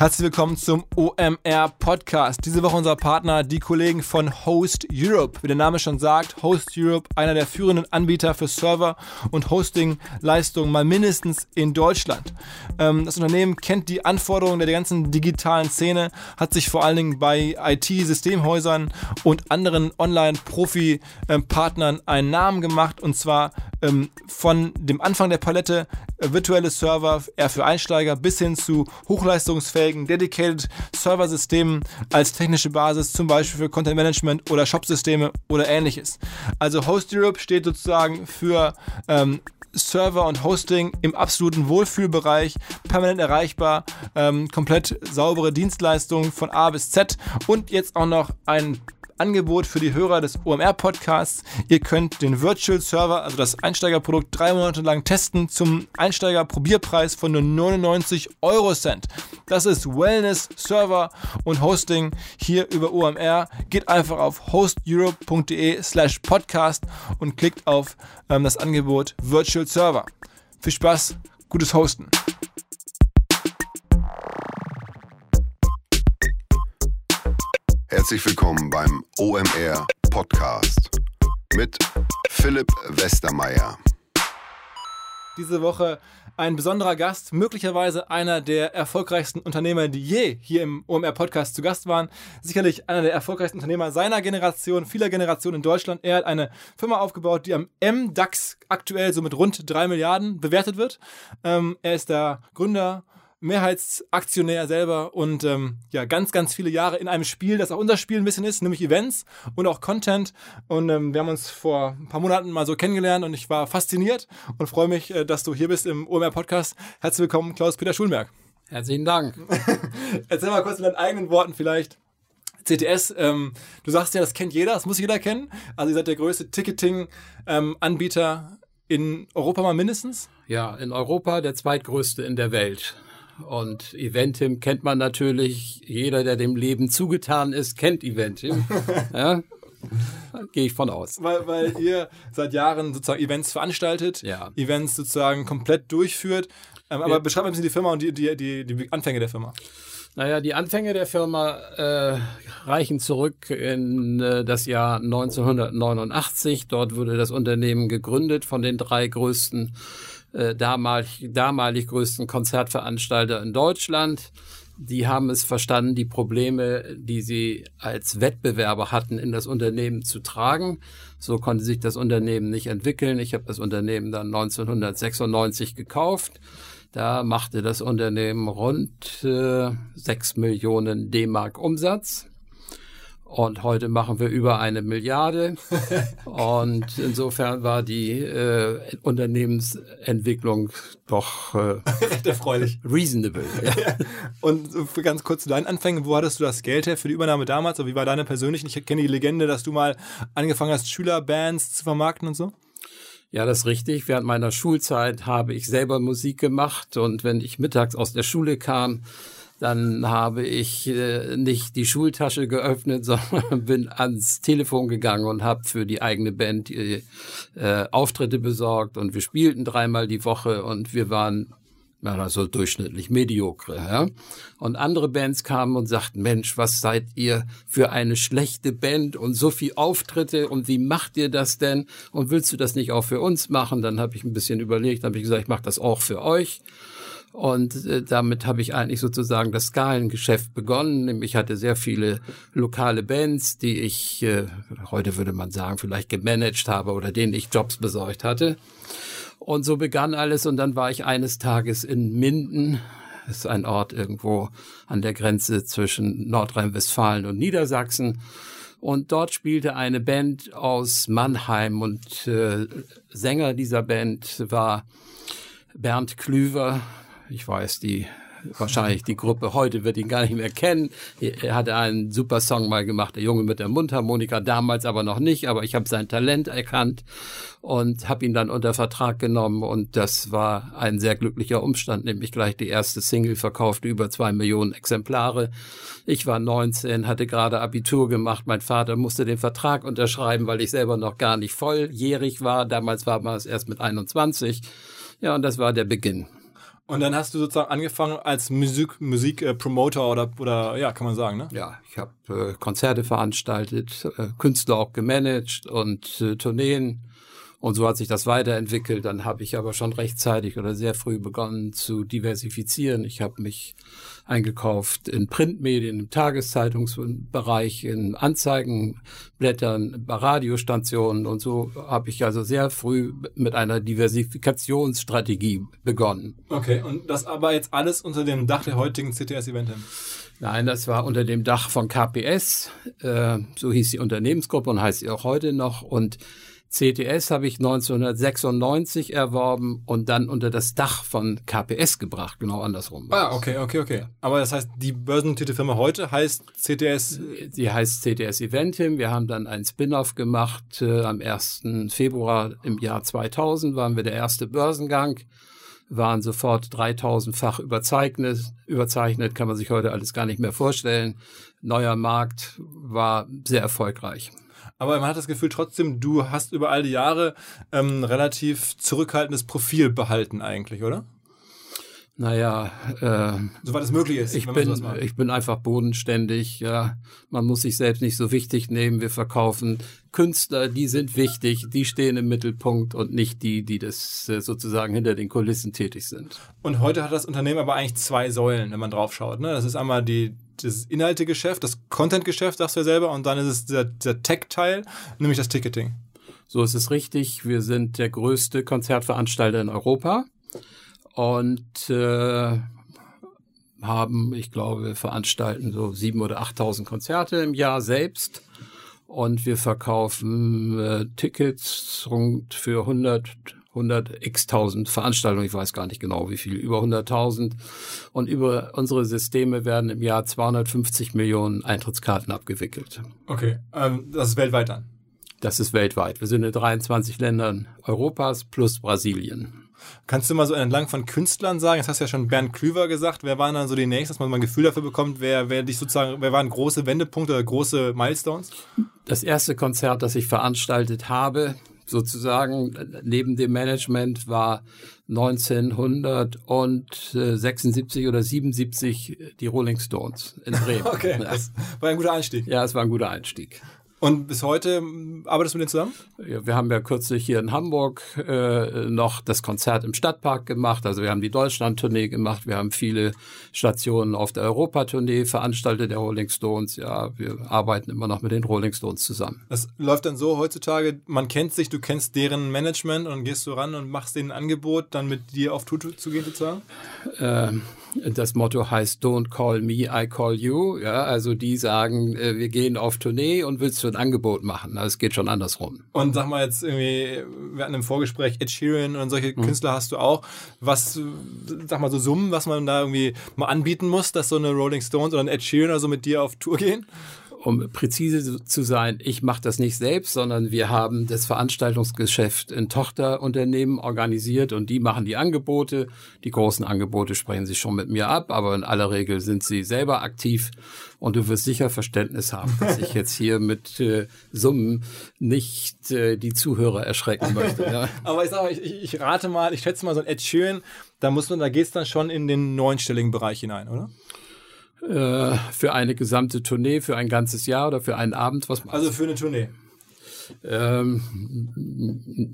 Herzlich willkommen zum OMR Podcast. Diese Woche unser Partner, die Kollegen von Host Europe. Wie der Name schon sagt, Host Europe, einer der führenden Anbieter für Server und Hosting-Leistungen, mal mindestens in Deutschland. Ähm, das Unternehmen kennt die Anforderungen der ganzen digitalen Szene, hat sich vor allen Dingen bei IT-Systemhäusern und anderen Online-Profi-Partnern einen Namen gemacht und zwar ähm, von dem Anfang der Palette äh, virtuelle Server eher für Einsteiger bis hin zu hochleistungsfähigen fähigen Dedicated Server-Systemen als technische Basis, zum Beispiel für Content Management oder Shop-Systeme oder ähnliches. Also Host Europe steht sozusagen für ähm, Server und Hosting im absoluten Wohlfühlbereich, permanent erreichbar, ähm, komplett saubere Dienstleistungen von A bis Z und jetzt auch noch ein Angebot für die Hörer des OMR-Podcasts. Ihr könnt den Virtual Server, also das Einsteigerprodukt, drei Monate lang testen zum Einsteiger-Probierpreis von nur 99 Euro Cent. Das ist Wellness, Server und Hosting hier über OMR. Geht einfach auf hosteurope.de slash podcast und klickt auf ähm, das Angebot Virtual Server. Viel Spaß, gutes Hosten. Herzlich willkommen beim OMR Podcast mit Philipp Westermeier. Diese Woche ein besonderer Gast, möglicherweise einer der erfolgreichsten Unternehmer, die je hier im OMR Podcast zu Gast waren. Sicherlich einer der erfolgreichsten Unternehmer seiner Generation, vieler Generationen in Deutschland. Er hat eine Firma aufgebaut, die am MDAX aktuell so mit rund drei Milliarden bewertet wird. Ähm, er ist der Gründer Mehrheitsaktionär selber und ähm, ja, ganz, ganz viele Jahre in einem Spiel, das auch unser Spiel ein bisschen ist, nämlich Events und auch Content. Und ähm, wir haben uns vor ein paar Monaten mal so kennengelernt und ich war fasziniert und freue mich, äh, dass du hier bist im OMR Podcast. Herzlich willkommen, Klaus-Peter Schulmerk. Herzlichen Dank. Erzähl mal kurz in deinen eigenen Worten vielleicht. CTS, ähm, du sagst ja, das kennt jeder, das muss jeder kennen. Also ihr seid der größte Ticketing-Anbieter in Europa mal mindestens? Ja, in Europa der zweitgrößte in der Welt. Und Eventim kennt man natürlich. Jeder, der dem Leben zugetan ist, kennt Eventim. ja? Gehe ich von aus. Weil, weil ihr seit Jahren sozusagen Events veranstaltet, ja. Events sozusagen komplett durchführt. Ähm, aber ja. beschreib ein bisschen die Firma und die, die, die, die Anfänge der Firma. Naja, die Anfänge der Firma äh, reichen zurück in äh, das Jahr 1989. Dort wurde das Unternehmen gegründet von den drei größten äh, damalig, damalig größten Konzertveranstalter in Deutschland. Die haben es verstanden, die Probleme, die sie als Wettbewerber hatten, in das Unternehmen zu tragen. So konnte sich das Unternehmen nicht entwickeln. Ich habe das Unternehmen dann 1996 gekauft. Da machte das Unternehmen rund äh, 6 Millionen D-Mark Umsatz. Und heute machen wir über eine Milliarde. und insofern war die äh, Unternehmensentwicklung doch äh, recht erfreulich. Reasonable. Ja. und für ganz kurz zu deinen Anfängen, wo hattest du das Geld her für die Übernahme damals? Oder wie war deine persönliche? Ich kenne die Legende, dass du mal angefangen hast, Schülerbands zu vermarkten und so. Ja, das ist richtig. Während meiner Schulzeit habe ich selber Musik gemacht und wenn ich mittags aus der Schule kam, dann habe ich äh, nicht die Schultasche geöffnet, sondern bin ans Telefon gegangen und habe für die eigene Band äh, Auftritte besorgt und wir spielten dreimal die Woche und wir waren ja, so durchschnittlich mediokre. Ja? Und andere Bands kamen und sagten, Mensch, was seid ihr für eine schlechte Band und so viel Auftritte und wie macht ihr das denn? Und willst du das nicht auch für uns machen? Dann habe ich ein bisschen überlegt, habe ich gesagt, ich mache das auch für euch. Und äh, damit habe ich eigentlich sozusagen das Skalengeschäft begonnen. Ich hatte sehr viele lokale Bands, die ich, äh, heute würde man sagen, vielleicht gemanagt habe oder denen ich Jobs besorgt hatte. Und so begann alles und dann war ich eines Tages in Minden. Das ist ein Ort irgendwo an der Grenze zwischen Nordrhein-Westfalen und Niedersachsen. Und dort spielte eine Band aus Mannheim und äh, Sänger dieser Band war Bernd Klüver, ich weiß, die wahrscheinlich die Gruppe heute wird ihn gar nicht mehr kennen. Er hatte einen super Song mal gemacht, der Junge mit der Mundharmonika, damals aber noch nicht, aber ich habe sein Talent erkannt und habe ihn dann unter Vertrag genommen und das war ein sehr glücklicher Umstand, nämlich gleich die erste Single verkaufte über zwei Millionen Exemplare. Ich war 19, hatte gerade Abitur gemacht, mein Vater musste den Vertrag unterschreiben, weil ich selber noch gar nicht volljährig war, damals war man es erst mit 21. Ja, und das war der Beginn. Und dann hast du sozusagen angefangen als Musik, Musikpromoter äh, oder, oder ja, kann man sagen, ne? Ja, ich habe äh, Konzerte veranstaltet, äh, Künstler auch gemanagt und äh, Tourneen und so hat sich das weiterentwickelt. Dann habe ich aber schon rechtzeitig oder sehr früh begonnen zu diversifizieren. Ich habe mich eingekauft in Printmedien, im Tageszeitungsbereich, in Anzeigenblättern, bei Radiostationen und so habe ich also sehr früh mit einer Diversifikationsstrategie begonnen. Okay, und das aber jetzt alles unter dem Dach der heutigen CTS Eventim? Nein, das war unter dem Dach von KPS, äh, so hieß die Unternehmensgruppe und heißt sie auch heute noch und CTS habe ich 1996 erworben und dann unter das Dach von KPS gebracht, genau andersrum. Ah, okay, okay, okay. Aber das heißt, die börsennotierte Firma heute heißt CTS? Die heißt CTS Eventim. Wir haben dann einen Spin-off gemacht. Äh, am 1. Februar im Jahr 2000 waren wir der erste Börsengang waren sofort 3000-fach überzeichnet. Überzeichnet kann man sich heute alles gar nicht mehr vorstellen. Neuer Markt war sehr erfolgreich aber man hat das Gefühl trotzdem, du hast über all die Jahre ähm, relativ zurückhaltendes Profil behalten eigentlich, oder? Naja, äh, soweit es möglich ist. Ich bin, ich bin einfach bodenständig. Ja, man muss sich selbst nicht so wichtig nehmen. Wir verkaufen Künstler, die sind wichtig, die stehen im Mittelpunkt und nicht die, die das äh, sozusagen hinter den Kulissen tätig sind. Und heute hat das Unternehmen aber eigentlich zwei Säulen, wenn man drauf schaut. Ne? Das ist einmal die das Inhaltegeschäft, das Content-Geschäft, sagst du ja selber, und dann ist es der, der Tech-Teil, nämlich das Ticketing. So ist es richtig. Wir sind der größte Konzertveranstalter in Europa und äh, haben, ich glaube, wir veranstalten so sieben oder achttausend Konzerte im Jahr selbst und wir verkaufen äh, Tickets rund für 100 100 x tausend Veranstaltungen, ich weiß gar nicht genau wie viel, über 100.000. Und über unsere Systeme werden im Jahr 250 Millionen Eintrittskarten abgewickelt. Okay, ähm, das ist weltweit dann? Das ist weltweit. Wir sind in 23 Ländern Europas plus Brasilien. Kannst du mal so entlang von Künstlern sagen? Jetzt hast du ja schon Bernd Klüver gesagt. Wer waren dann so die nächsten, dass man mal ein Gefühl dafür bekommt, wer, wer dich sozusagen, wer waren große Wendepunkte oder große Milestones? Das erste Konzert, das ich veranstaltet habe, sozusagen neben dem Management war 1976 oder 77 die Rolling Stones in Bremen. okay, das war ein guter Einstieg. Ja, es war ein guter Einstieg. Und bis heute hm, arbeitest du mit denen zusammen? Ja, wir haben ja kürzlich hier in Hamburg äh, noch das Konzert im Stadtpark gemacht. Also wir haben die Deutschland-Tournee gemacht. Wir haben viele Stationen auf der Europatournee veranstaltet, der Rolling Stones. Ja, wir arbeiten immer noch mit den Rolling Stones zusammen. Das läuft dann so heutzutage, man kennt sich, du kennst deren Management und gehst du ran und machst denen ein Angebot, dann mit dir auf Tour zu gehen sozusagen? Ähm, das Motto heißt Don't call me, I call you. Ja, also die sagen, äh, wir gehen auf Tournee und willst du ein Angebot machen. Also es geht schon andersrum. Und sag mal jetzt irgendwie, wir hatten im Vorgespräch Ed Sheeran und solche mhm. Künstler hast du auch. Was, sag mal so Summen, was man da irgendwie mal anbieten muss, dass so eine Rolling Stones oder ein Ed Sheeran oder so mit dir auf Tour gehen? Um präzise zu sein, ich mache das nicht selbst, sondern wir haben das Veranstaltungsgeschäft in Tochterunternehmen organisiert und die machen die Angebote. Die großen Angebote sprechen sich schon mit mir ab, aber in aller Regel sind sie selber aktiv und du wirst sicher Verständnis haben, dass ich jetzt hier mit äh, Summen nicht äh, die Zuhörer erschrecken möchte. Ja. aber ich sage, ich, ich rate mal, ich schätze mal so ein Ed Sheeran, da muss man, da geht's dann schon in den neunstelligen Bereich hinein, oder? Äh, für eine gesamte Tournee, für ein ganzes Jahr oder für einen Abend? Was also für eine Tournee? Ähm,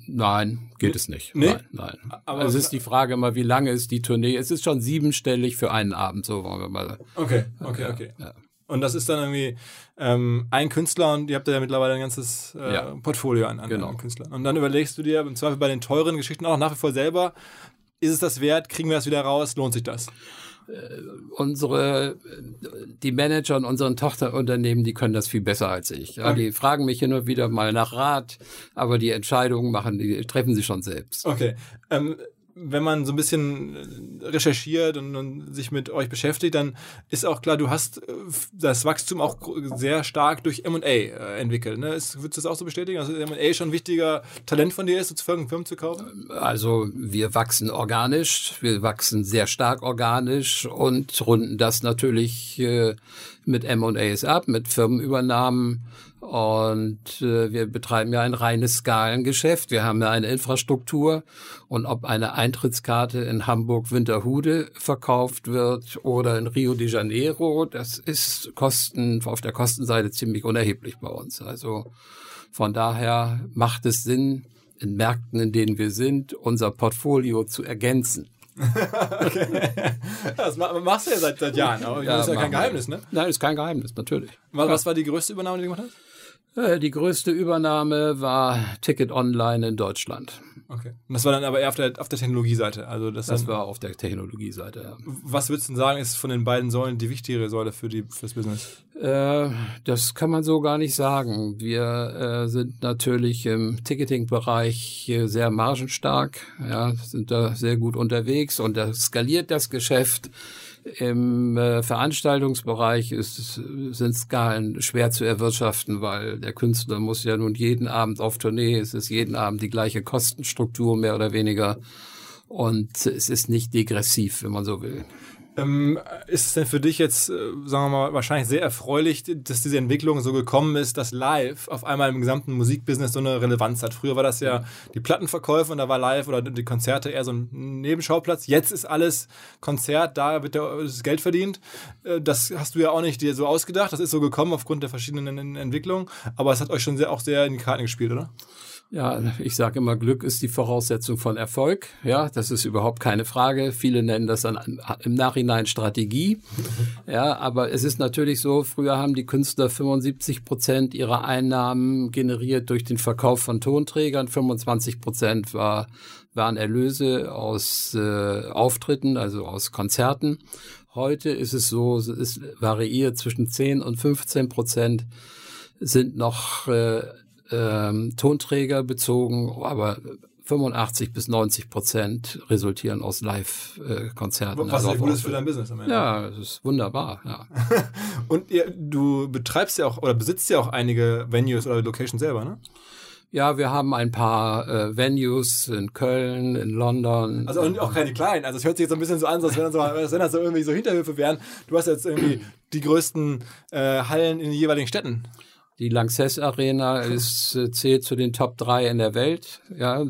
nein, geht es nicht. Nee? Nein, nein. Aber es ist die Frage immer, wie lange ist die Tournee? Es ist schon siebenstellig für einen Abend, so wollen wir mal. Okay, okay, okay. Ja. Und das ist dann irgendwie ähm, ein Künstler und ihr habt ja mittlerweile ein ganzes äh, ja. Portfolio an, an, genau. Künstlern. Und dann überlegst du dir im Zweifel bei den teuren Geschichten auch nach wie vor selber, ist es das wert? Kriegen wir das wieder raus? Lohnt sich das? Äh, unsere, die Manager in unseren Tochterunternehmen, die können das viel besser als ich. Ja, die fragen mich hin und wieder mal nach Rat, aber die Entscheidungen machen, die treffen sie schon selbst. Okay. Ähm, wenn man so ein bisschen äh, recherchiert und, und, sich mit euch beschäftigt, dann ist auch klar, du hast äh, das Wachstum auch sehr stark durch M&A äh, entwickelt. Ne? Würdest du das auch so bestätigen? Also M&A schon ein wichtiger Talent von dir ist, sozusagen Firmen zu kaufen? Also wir wachsen organisch, wir wachsen sehr stark organisch und runden das natürlich äh, mit M&As ab, mit Firmenübernahmen Und äh, wir betreiben ja ein reines Skalengeschäft. Wir haben ja eine Infrastruktur. Und ob eine Eintrittskarte in Hamburg-Winterhude verkauft wird oder in Rio de Janeiro, das ist Kosten, auf der Kostenseite ziemlich unerheblich bei uns. Also von daher macht es Sinn, in Märkten, in denen wir sind, unser Portfolio zu ergänzen. Okay. Das machst du ja seit, seit Jahren, aber ja, das ist ja kein Geheimnis, ne? Nein, ist kein Geheimnis, natürlich. Was, was war die größte Übernahme, die du gemacht hast? Äh, die größte Übernahme war Ticket Online in Deutschland. Okay. Und das war dann aber eher auf der, auf der Technologieseite. Also das, das dann, war auf der Technologieseite, ja. Was würdest du denn sagen, ist von den beiden Säulen die wichtigere Säule für, die, für das Business? Äh, das kann man so gar nicht sagen. Wir äh, sind natürlich im Ticketing-Bereich sehr margenstark, ja, sind da sehr gut unterwegs und da skaliert das Geschäft im äh, Veranstaltungsbereich ist, sind Skalen schwer zu erwirtschaften, weil der Künstler muss ja nun jeden Abend auf Tournee, es ist jeden Abend die gleiche Kostenstruktur mehr oder weniger und es ist nicht degressiv, wenn man so will. Ähm, ist es denn für dich jetzt, äh, sagen wir mal, wahrscheinlich sehr erfreulich, dass diese Entwicklung so gekommen ist, dass live auf einmal im gesamten Musikbusiness so eine Relevanz hat? Früher war das ja die Plattenverkäufe und da war live oder die Konzerte eher so ein Nebenschauplatz. Jetzt ist alles Konzert, da wird das Geld verdient. Äh, das hast du ja auch nicht dir so ausgedacht. Das ist so gekommen aufgrund der verschiedenen Entwicklungen. Aber es hat euch schon sehr, auch sehr in die Karten gespielt, oder? Ja, ich sage immer, Glück ist die Voraussetzung von Erfolg. Ja, das ist überhaupt keine Frage. Viele nennen das dann im Nachhinein Strategie. Ja, aber es ist natürlich so, früher haben die Künstler 75 Prozent ihrer Einnahmen generiert durch den Verkauf von Tonträgern. 25 Prozent war, waren Erlöse aus äh, Auftritten, also aus Konzerten. Heute ist es so, es variiert zwischen 10 und 15 Prozent sind noch äh, ähm, Tonträger bezogen, aber 85 bis 90 Prozent resultieren aus Live-Konzerten. Was also gut ist für dein Business am Ende. Ja, das ist wunderbar, ja. Und ihr, du betreibst ja auch oder besitzt ja auch einige Venues oder Locations selber, ne? Ja, wir haben ein paar äh, Venues in Köln, in London. Also auch keine kleinen. Also es hört sich jetzt ein bisschen so an, als wenn das so, als wenn das so irgendwie so Hinterhöfe wären. Du hast jetzt irgendwie die größten äh, Hallen in den jeweiligen Städten. Die Lanxess Arena ist, äh, zählt zu den Top 3 in der Welt, ja,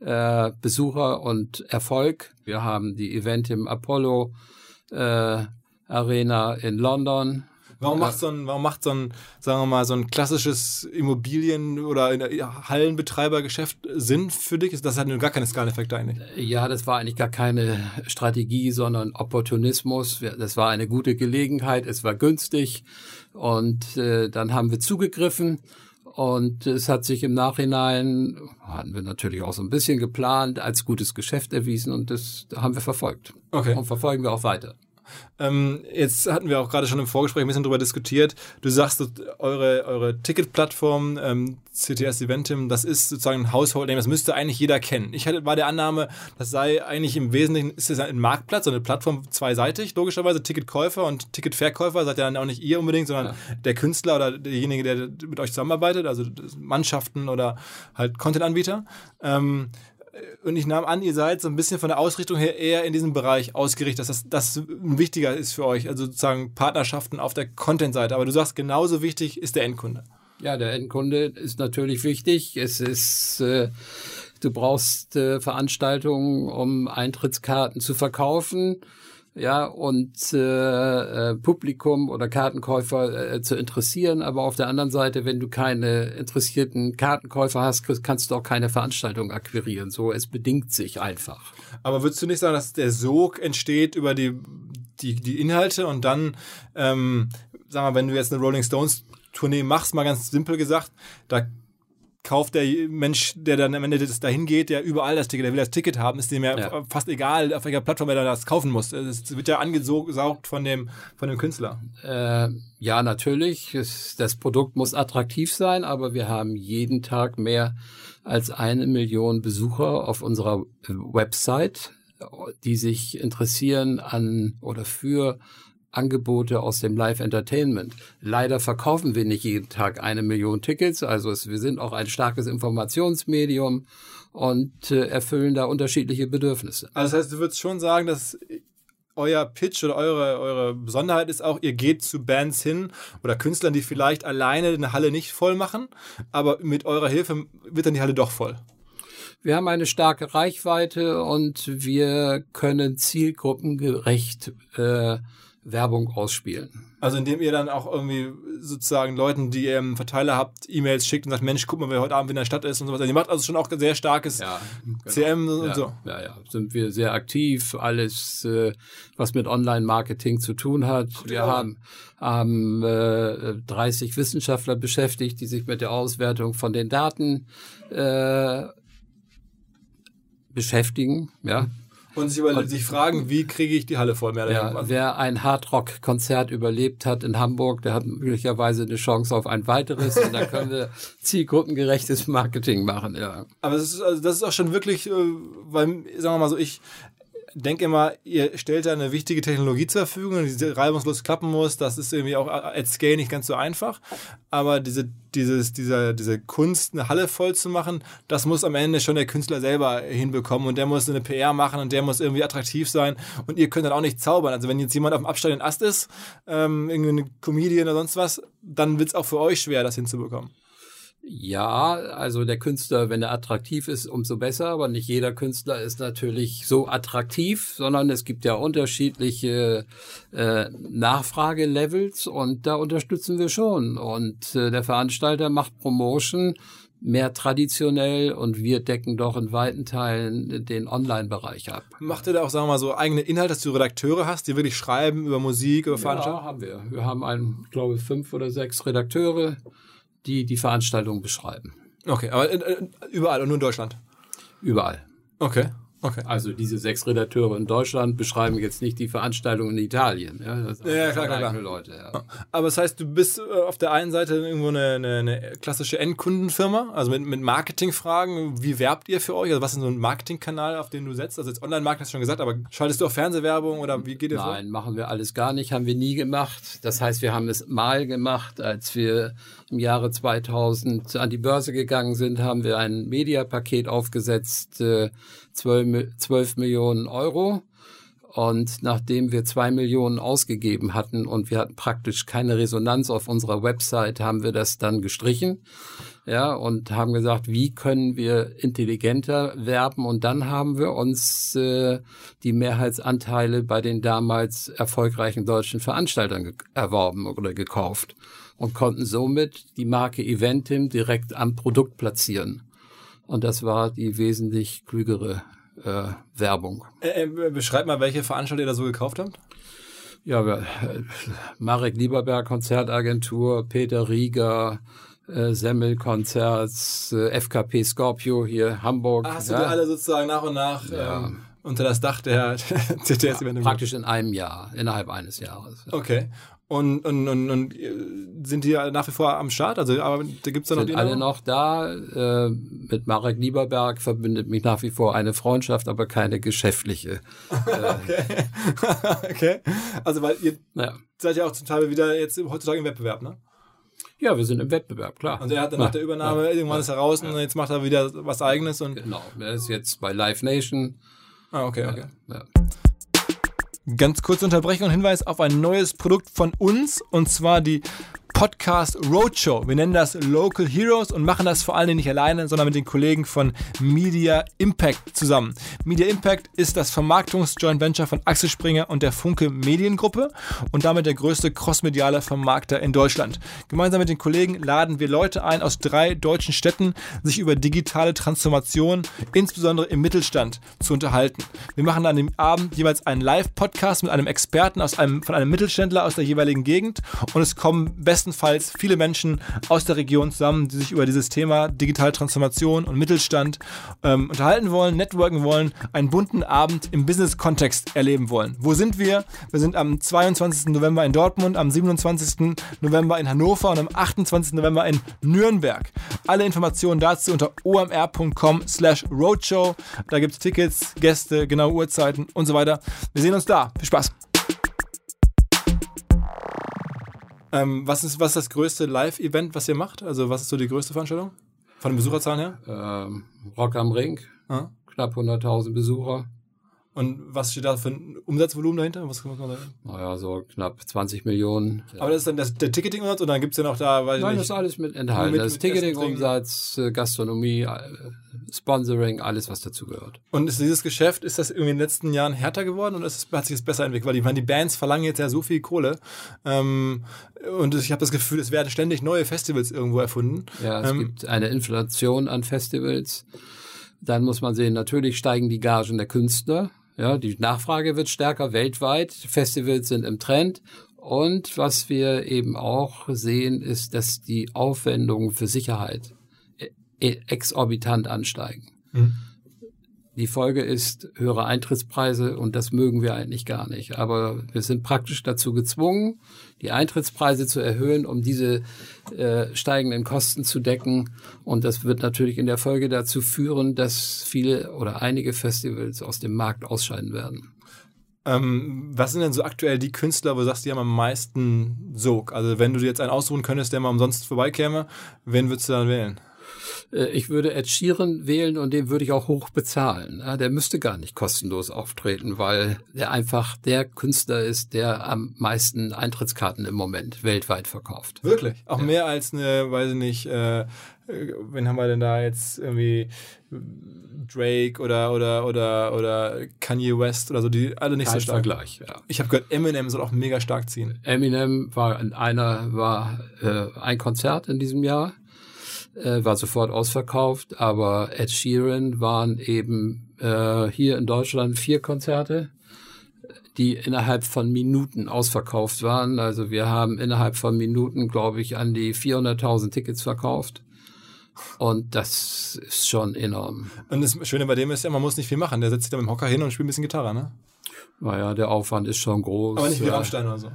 äh, Besucher und Erfolg. Wir haben die Event im Apollo äh, Arena in London. Warum macht so ein, warum macht so ein, sagen wir mal, so ein klassisches Immobilien- oder Hallenbetreibergeschäft Sinn für dich? Das hat nur gar keine Skaleneffekte eigentlich. Ja, das war eigentlich gar keine Strategie, sondern Opportunismus. Das war eine gute Gelegenheit, es war günstig und äh, dann haben wir zugegriffen. Und es hat sich im Nachhinein, hatten wir natürlich auch so ein bisschen geplant, als gutes Geschäft erwiesen und das haben wir verfolgt. Okay. Und verfolgen wir auch weiter. Ähm, jetzt hatten wir auch gerade schon im Vorgespräch ein bisschen darüber diskutiert. Du sagst, eure, eure Ticketplattform ähm, CTS Eventim, das ist sozusagen ein Household Name, das müsste eigentlich jeder kennen. Ich hatte, war der Annahme, das sei eigentlich im Wesentlichen, ist es ein Marktplatz, so eine Plattform zweiseitig, logischerweise Ticketkäufer und Ticketverkäufer seid ja dann auch nicht ihr unbedingt, sondern ja. der Künstler oder derjenige, der mit euch zusammenarbeitet, also Mannschaften oder halt Content-Anbieter. Ähm, und ich nahm an, ihr seid so ein bisschen von der Ausrichtung her eher in diesem Bereich ausgerichtet, dass das, das wichtiger ist für euch, also sozusagen Partnerschaften auf der Content-Seite. Aber du sagst, genauso wichtig ist der Endkunde. Ja, der Endkunde ist natürlich wichtig. Es ist, äh, du brauchst äh, Veranstaltungen, um Eintrittskarten zu verkaufen ja, und äh, äh, Publikum oder Kartenkäufer äh, zu interessieren. Aber auf der anderen Seite, wenn du keine interessierten Kartenkäufer hast, kannst du auch keine Veranstaltung akquirieren. So, es bedingt sich einfach. Aber würdest du nicht sagen, dass der Sog entsteht über die, die, die Inhalte und dann, ähm, sag mal, wenn du jetzt eine Rolling Stones Tournee machst, mal ganz simpel gesagt, da kauft der Mensch, der dann am Ende das dahin geht, der überall das Ticket, der will das Ticket haben, ist dem ja, ja. fast egal, auf welcher Plattform er das kaufen muss. Es wird ja angesaugt von dem, von dem Künstler. Äh, ja, natürlich. Es, das Produkt muss attraktiv sein, aber wir haben jeden Tag mehr als eine Million Besucher auf unserer Website, die sich interessieren an oder für Angebote aus dem Live-Entertainment. Leider verkaufen wir nicht jeden Tag eine Million Tickets, also es, wir sind auch ein starkes Informationsmedium und äh, erfüllen da unterschiedliche Bedürfnisse. Also das heißt, du würdest schon sagen, dass euer Pitch oder eure, eure Besonderheit ist auch, ihr geht zu Bands hin oder Künstlern, die vielleicht alleine eine Halle nicht voll machen, aber mit eurer Hilfe wird dann die Halle doch voll. Wir haben eine starke Reichweite und wir können zielgruppengerecht äh, Werbung ausspielen. Also indem ihr dann auch irgendwie sozusagen Leuten, die ihr im Verteiler habt, E-Mails schickt und sagt, Mensch, guck mal, wer heute Abend in der Stadt ist und sowas. Ihr macht also schon auch sehr starkes ja, genau. CM und ja, so. Ja, ja, sind wir sehr aktiv. Alles, äh, was mit Online-Marketing zu tun hat. Wir ja. haben, haben äh, 30 Wissenschaftler beschäftigt, die sich mit der Auswertung von den Daten äh, beschäftigen. Ja, und sich, über, sich fragen, wie kriege ich die Halle voll mehr ja, Wer ein Hardrock-Konzert überlebt hat in Hamburg, der hat möglicherweise eine Chance auf ein weiteres und da können wir zielgruppengerechtes Marketing machen. Ja. Aber das ist, also das ist auch schon wirklich, äh, weil, sagen wir mal so, ich denke immer, ihr stellt da eine wichtige Technologie zur Verfügung, die reibungslos klappen muss. Das ist irgendwie auch at Scale nicht ganz so einfach. Aber diese, dieses, dieser, diese Kunst, eine Halle voll zu machen, das muss am Ende schon der Künstler selber hinbekommen. Und der muss eine PR machen und der muss irgendwie attraktiv sein. Und ihr könnt dann auch nicht zaubern. Also wenn jetzt jemand auf dem absteigenden Ast ist, ähm, eine Comedian oder sonst was, dann wird es auch für euch schwer, das hinzubekommen. Ja, also der Künstler, wenn er attraktiv ist, umso besser, aber nicht jeder Künstler ist natürlich so attraktiv, sondern es gibt ja unterschiedliche äh, Nachfragelevels und da unterstützen wir schon. Und äh, der Veranstalter macht Promotion mehr traditionell und wir decken doch in weiten Teilen den Online-Bereich ab. Macht ihr da auch, sagen wir mal, so eigene Inhalte, dass du Redakteure hast, die wirklich schreiben über Musik, über Veranstaltungen? Ja, haben wir. Wir haben einen, glaube ich, fünf oder sechs Redakteure, die die Veranstaltung beschreiben. Okay, aber äh, überall und nur in Deutschland? Überall. Okay. Okay. Also diese sechs Redakteure in Deutschland beschreiben jetzt nicht die Veranstaltung in Italien. Ja, das ja klar, klar, klar. Leute, ja. Aber das heißt, du bist äh, auf der einen Seite irgendwo eine, eine, eine klassische Endkundenfirma, also mit, mit Marketingfragen. Wie werbt ihr für euch? Also was ist so ein Marketingkanal, auf den du setzt? Also jetzt Online-Marketing hast du schon gesagt, aber schaltest du auch Fernsehwerbung oder wie geht ihr Nein, vor? machen wir alles gar nicht, haben wir nie gemacht. Das heißt, wir haben es mal gemacht, als wir im Jahre 2000 an die Börse gegangen sind, haben wir ein Mediapaket aufgesetzt, äh, 12, 12 Millionen Euro. Und nachdem wir zwei Millionen ausgegeben hatten und wir hatten praktisch keine Resonanz auf unserer Website, haben wir das dann gestrichen. Ja, und haben gesagt, wie können wir intelligenter werben? Und dann haben wir uns äh, die Mehrheitsanteile bei den damals erfolgreichen deutschen Veranstaltern erworben oder gekauft und konnten somit die Marke Eventim direkt am Produkt platzieren. Und das war die wesentlich klügere äh, Werbung. Äh, äh, beschreib mal, welche Veranstalter ihr da so gekauft habt. Ja, wir, äh, Marek Lieberberg Konzertagentur, Peter Rieger, äh, Semmelkonzerts, äh, FKP Scorpio hier Hamburg. Ach, hast ja. du alle sozusagen nach und nach ja. ähm, unter das Dach der CTS ja, Praktisch in einem Jahr, innerhalb eines Jahres. Okay. Und, und, und, und sind die nach wie vor am Start? Also aber da gibt's da noch sind die alle noch da. Äh, mit Marek Lieberberg verbindet mich nach wie vor eine Freundschaft, aber keine geschäftliche. okay. okay. Also weil ihr ja. seid ja auch zum Teil wieder jetzt heutzutage im Wettbewerb, ne? Ja, wir sind im Wettbewerb, klar. Und er hat dann nach der Übernahme, ja. irgendwann ist er raus und jetzt macht er wieder was eigenes und. Genau. Er ist jetzt bei Live Nation. Ah, okay, okay. Ja. Ganz kurze Unterbrechung und Hinweis auf ein neues Produkt von uns und zwar die Podcast Roadshow. Wir nennen das Local Heroes und machen das vor allen Dingen nicht alleine, sondern mit den Kollegen von Media Impact zusammen. Media Impact ist das Vermarktungs-Joint Venture von Axel Springer und der Funke Mediengruppe und damit der größte crossmediale Vermarkter in Deutschland. Gemeinsam mit den Kollegen laden wir Leute ein aus drei deutschen Städten, sich über digitale Transformation, insbesondere im Mittelstand, zu unterhalten. Wir machen an dem Abend jeweils einen Live-Podcast mit einem Experten aus einem, von einem Mittelständler aus der jeweiligen Gegend und es kommen besten bestenfalls viele Menschen aus der Region zusammen, die sich über dieses Thema digitale Transformation und Mittelstand ähm, unterhalten wollen, networken wollen, einen bunten Abend im Business-Kontext erleben wollen. Wo sind wir? Wir sind am 22. November in Dortmund, am 27. November in Hannover und am 28. November in Nürnberg. Alle Informationen dazu unter omr.com slash roadshow. Da gibt es Tickets, Gäste, genaue Uhrzeiten und so weiter. Wir sehen uns da. Viel Spaß! Ähm, was, ist, was ist das größte Live-Event, was ihr macht? Also was ist so die größte Veranstaltung? Von den Besucherzahlen her? Ähm, Rock am Ring, ah. knapp 100.000 Besucher. Und was steht da für ein Umsatzvolumen dahinter? Was muss man sagen? Naja, so knapp 20 Millionen. Aber das ist dann das, der Ticketing-Umsatz und dann gibt es ja noch da, weiß Nein, ich das ist nicht. alles mit enthalten. Mit- das Ticketing-Umsatz, äh, Gastronomie, äh, Sponsoring, alles, was dazu gehört. Und ist dieses Geschäft, ist das irgendwie in den letzten Jahren härter geworden oder ist es, hat sich das besser entwickelt? Weil ich meine, die Bands verlangen jetzt ja so viel Kohle. Ähm, und ich habe das Gefühl, es werden ständig neue Festivals irgendwo erfunden. Ja, es Ähm, gibt eine Inflation an Festivals. Dann muss man sehen, natürlich steigen die Gagen der Künstler. Ja, die Nachfrage wird stärker weltweit. Festivals sind im Trend. Und was wir eben auch sehen, ist, dass die Aufwendungen für Sicherheit e- exorbitant ansteigen. Mhm. Die Folge ist höhere Eintrittspreise und das mögen wir eigentlich gar nicht. Aber wir sind praktisch dazu gezwungen, die Eintrittspreise zu erhöhen, um diese äh, steigenden Kosten zu decken. Und das wird natürlich in der Folge dazu führen, dass viele oder einige Festivals aus dem Markt ausscheiden werden. Ähm, was sind denn so aktuell die Künstler, wo du sagst, die haben am meisten Sog? Also wenn du dir jetzt einen aussuchen könntest, der mal umsonst vorbeikäme, wen würdest du dann wählen? Äh, Ich würde Ed Sheeran wählen und den würde ich auch hoch bezahlen. Ja, Der müsste gar nicht kostenlos auftreten, weil der einfach der Künstler ist, der am meisten Eintrittskarten im Moment weltweit verkauft. Wirklich? Auch mehr als eine, weiß ich nicht, äh, äh, wen haben wir denn da jetzt irgendwie Drake oder oder oder oder Kanye West oder so, die alle nicht so Kein stark. Vergleich. Ja. Ich habe gehört, Eminem soll auch mega stark ziehen. Eminem war in einer war äh, ein Konzert in diesem Jahr, äh, war sofort ausverkauft, aber Ed Sheeran waren eben äh, hier in Deutschland vier Konzerte, die innerhalb von Minuten ausverkauft waren. Also wir haben innerhalb von Minuten, glaube ich, an die 400.000 Tickets verkauft. Und das ist schon enorm. Und das Schöne bei dem ist ja, man muss nicht viel machen. Der setzt sich da mit dem Hocker hin und spielt ein bisschen Gitarre, ne? Naja, der Aufwand ist schon groß. Aber nicht wie. Rammstein oder so.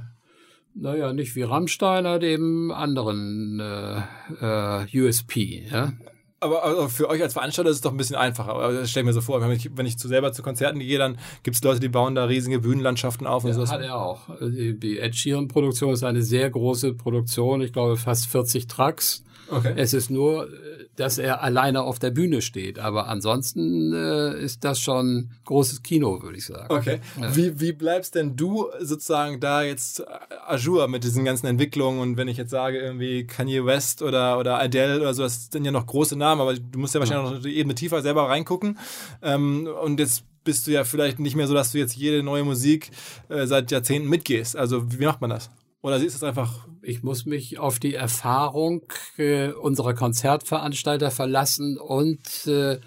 Naja, nicht wie Rammstein, hat eben anderen äh, äh, USP. Ja? Aber, aber für euch als Veranstalter ist es doch ein bisschen einfacher. Aber das stelle ich mir so vor. Wenn ich, wenn ich zu selber zu Konzerten gehe, dann gibt es Leute, die bauen da riesige Bühnenlandschaften auf und so. Hat er auch. Die, die Ed Sheeran-Produktion ist eine sehr große Produktion. Ich glaube fast 40 Trucks. Okay. Es ist nur, dass er alleine auf der Bühne steht. Aber ansonsten äh, ist das schon großes Kino, würde ich sagen. Okay. Wie, wie bleibst denn du sozusagen da jetzt à jour mit diesen ganzen Entwicklungen? Und wenn ich jetzt sage, irgendwie Kanye West oder, oder Adele oder so, das sind ja noch große Namen, aber du musst ja wahrscheinlich noch die Ebene tiefer selber reingucken. Ähm, und jetzt bist du ja vielleicht nicht mehr so, dass du jetzt jede neue Musik äh, seit Jahrzehnten mitgehst. Also wie macht man das? Oder ist es einfach Ich muss mich auf die Erfahrung äh, unserer Konzertveranstalter verlassen und äh,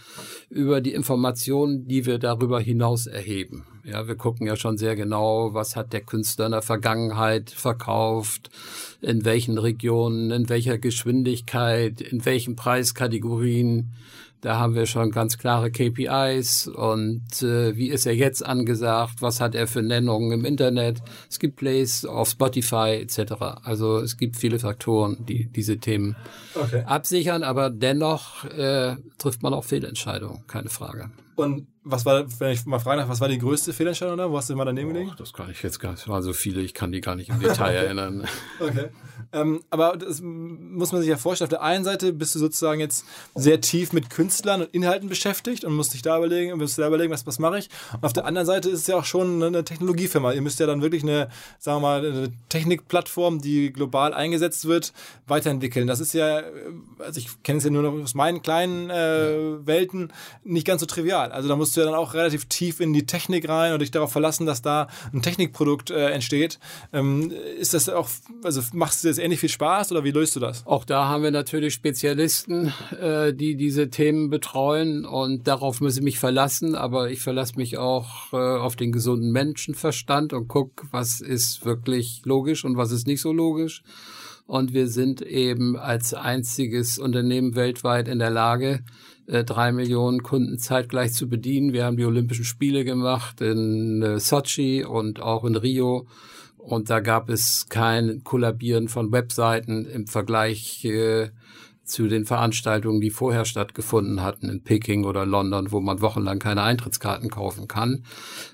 über die Informationen, die wir darüber hinaus erheben. Ja, wir gucken ja schon sehr genau, was hat der Künstler in der Vergangenheit verkauft, in welchen Regionen, in welcher Geschwindigkeit, in welchen Preiskategorien. Da haben wir schon ganz klare KPIs und äh, wie ist er jetzt angesagt, was hat er für Nennungen im Internet. Es gibt Plays auf Spotify etc. Also es gibt viele Faktoren, die diese Themen okay. absichern, aber dennoch äh, trifft man auch Fehlentscheidungen, keine Frage. Und was war, wenn ich mal fragen darf, was war die größte Fehlentscheidung da? Wo hast du mal daneben gelegen? Das kann ich jetzt gar nicht, es waren so viele, ich kann die gar nicht im Detail erinnern. Okay. Ähm, aber das muss man sich ja vorstellen. Auf der einen Seite bist du sozusagen jetzt sehr tief mit Künstlern und Inhalten beschäftigt und musst dich da überlegen, musst da überlegen, was, was mache ich. Und auf der anderen Seite ist es ja auch schon eine Technologiefirma. Ihr müsst ja dann wirklich eine, sagen wir mal, eine Technikplattform, die global eingesetzt wird, weiterentwickeln. Das ist ja, also ich kenne es ja nur noch aus meinen kleinen äh, Welten, nicht ganz so trivial. Also da musst du ja dann auch relativ tief in die Technik rein und dich darauf verlassen, dass da ein Technikprodukt äh, entsteht. Ähm, ist das auch, also machst du das ähnlich viel Spaß oder wie löst du das? Auch da haben wir natürlich Spezialisten, äh, die diese Themen betreuen und darauf muss ich mich verlassen, aber ich verlasse mich auch äh, auf den gesunden Menschenverstand und guck, was ist wirklich logisch und was ist nicht so logisch. Und wir sind eben als einziges Unternehmen weltweit in der Lage, äh, drei Millionen Kunden zeitgleich zu bedienen. Wir haben die Olympischen Spiele gemacht in äh, Sochi und auch in Rio. Und da gab es kein Kollabieren von Webseiten im Vergleich äh, zu den Veranstaltungen, die vorher stattgefunden hatten in Peking oder London, wo man wochenlang keine Eintrittskarten kaufen kann.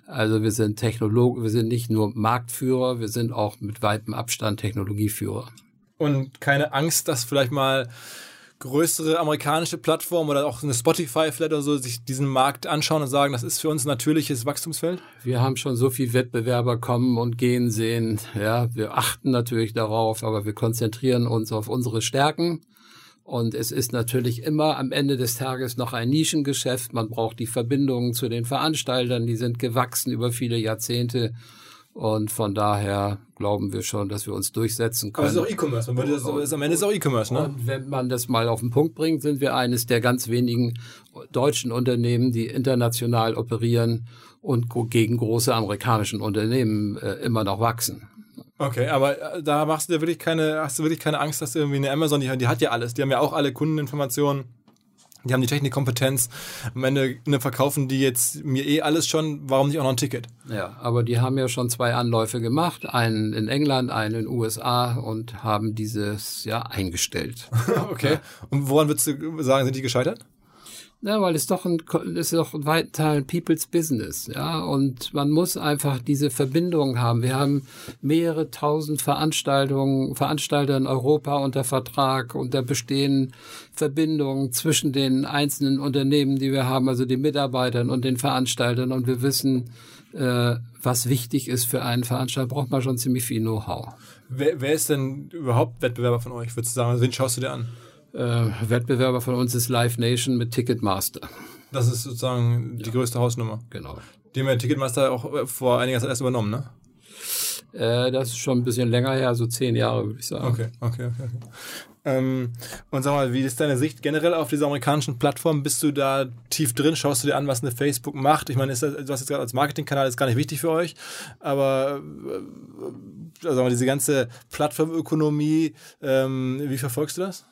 Also wir sind Technolog, wir sind nicht nur Marktführer, wir sind auch mit weitem Abstand Technologieführer. Und keine Angst, dass vielleicht mal größere amerikanische Plattformen oder auch eine Spotify vielleicht oder so sich diesen Markt anschauen und sagen, das ist für uns ein natürliches Wachstumsfeld? Wir haben schon so viel Wettbewerber kommen und gehen sehen. Ja, wir achten natürlich darauf, aber wir konzentrieren uns auf unsere Stärken. Und es ist natürlich immer am Ende des Tages noch ein Nischengeschäft. Man braucht die Verbindungen zu den Veranstaltern, die sind gewachsen über viele Jahrzehnte. Und von daher glauben wir schon, dass wir uns durchsetzen können. Aber es ist auch E-Commerce. Man würde das, das am Ende ist auch E-Commerce, ne? Und wenn man das mal auf den Punkt bringt, sind wir eines der ganz wenigen deutschen Unternehmen, die international operieren und gegen große amerikanischen Unternehmen äh, immer noch wachsen. Okay, aber äh, da machst du dir wirklich keine, hast du wirklich keine Angst, dass irgendwie eine Amazon, die, die hat ja alles, die haben ja auch alle Kundeninformationen die haben die Technikkompetenz. Am Ende ne, verkaufen die jetzt mir eh alles schon. Warum nicht auch noch ein Ticket? Ja, aber die haben ja schon zwei Anläufe gemacht. Einen in England, einen in den USA und haben dieses ja eingestellt. okay. Ja. Und woran würdest du sagen, sind die gescheitert? Ja, weil es doch ein, ist doch ein weiten Teil People's Business, ja. Und man muss einfach diese Verbindung haben. Wir haben mehrere tausend Veranstaltungen, Veranstalter in Europa unter Vertrag und da bestehen Verbindungen zwischen den einzelnen Unternehmen, die wir haben, also den Mitarbeitern und den Veranstaltern. Und wir wissen, äh, was wichtig ist für einen Veranstalter, braucht man schon ziemlich viel Know-how. Wer, wer ist denn überhaupt Wettbewerber von euch, würdest du sagen? Also wen schaust du dir an? Äh, Wettbewerber von uns ist Live Nation mit Ticketmaster. Das ist sozusagen die ja. größte Hausnummer. Genau. Die haben ja Ticketmaster auch äh, vor einiger Zeit erst übernommen, ne? Äh, das ist schon ein bisschen länger her, so zehn Jahre, würde ich sagen. Okay, okay, okay. okay. Ähm, und sag mal, wie ist deine Sicht generell auf diese amerikanischen Plattformen? Bist du da tief drin? Schaust du dir an, was eine Facebook macht? Ich meine, das, du hast jetzt gerade als Marketingkanal ist gar nicht wichtig für euch, aber äh, also diese ganze Plattformökonomie, ähm, wie verfolgst du das?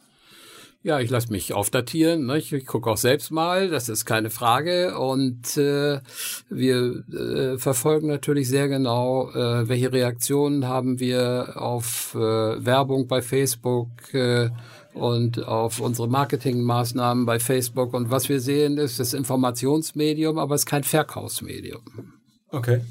Ja, ich lasse mich aufdatieren. Ne? Ich, ich gucke auch selbst mal, das ist keine Frage. Und äh, wir äh, verfolgen natürlich sehr genau, äh, welche Reaktionen haben wir auf äh, Werbung bei Facebook äh, und auf unsere Marketingmaßnahmen bei Facebook. Und was wir sehen, ist das Informationsmedium, aber es ist kein Verkaufsmedium. Okay.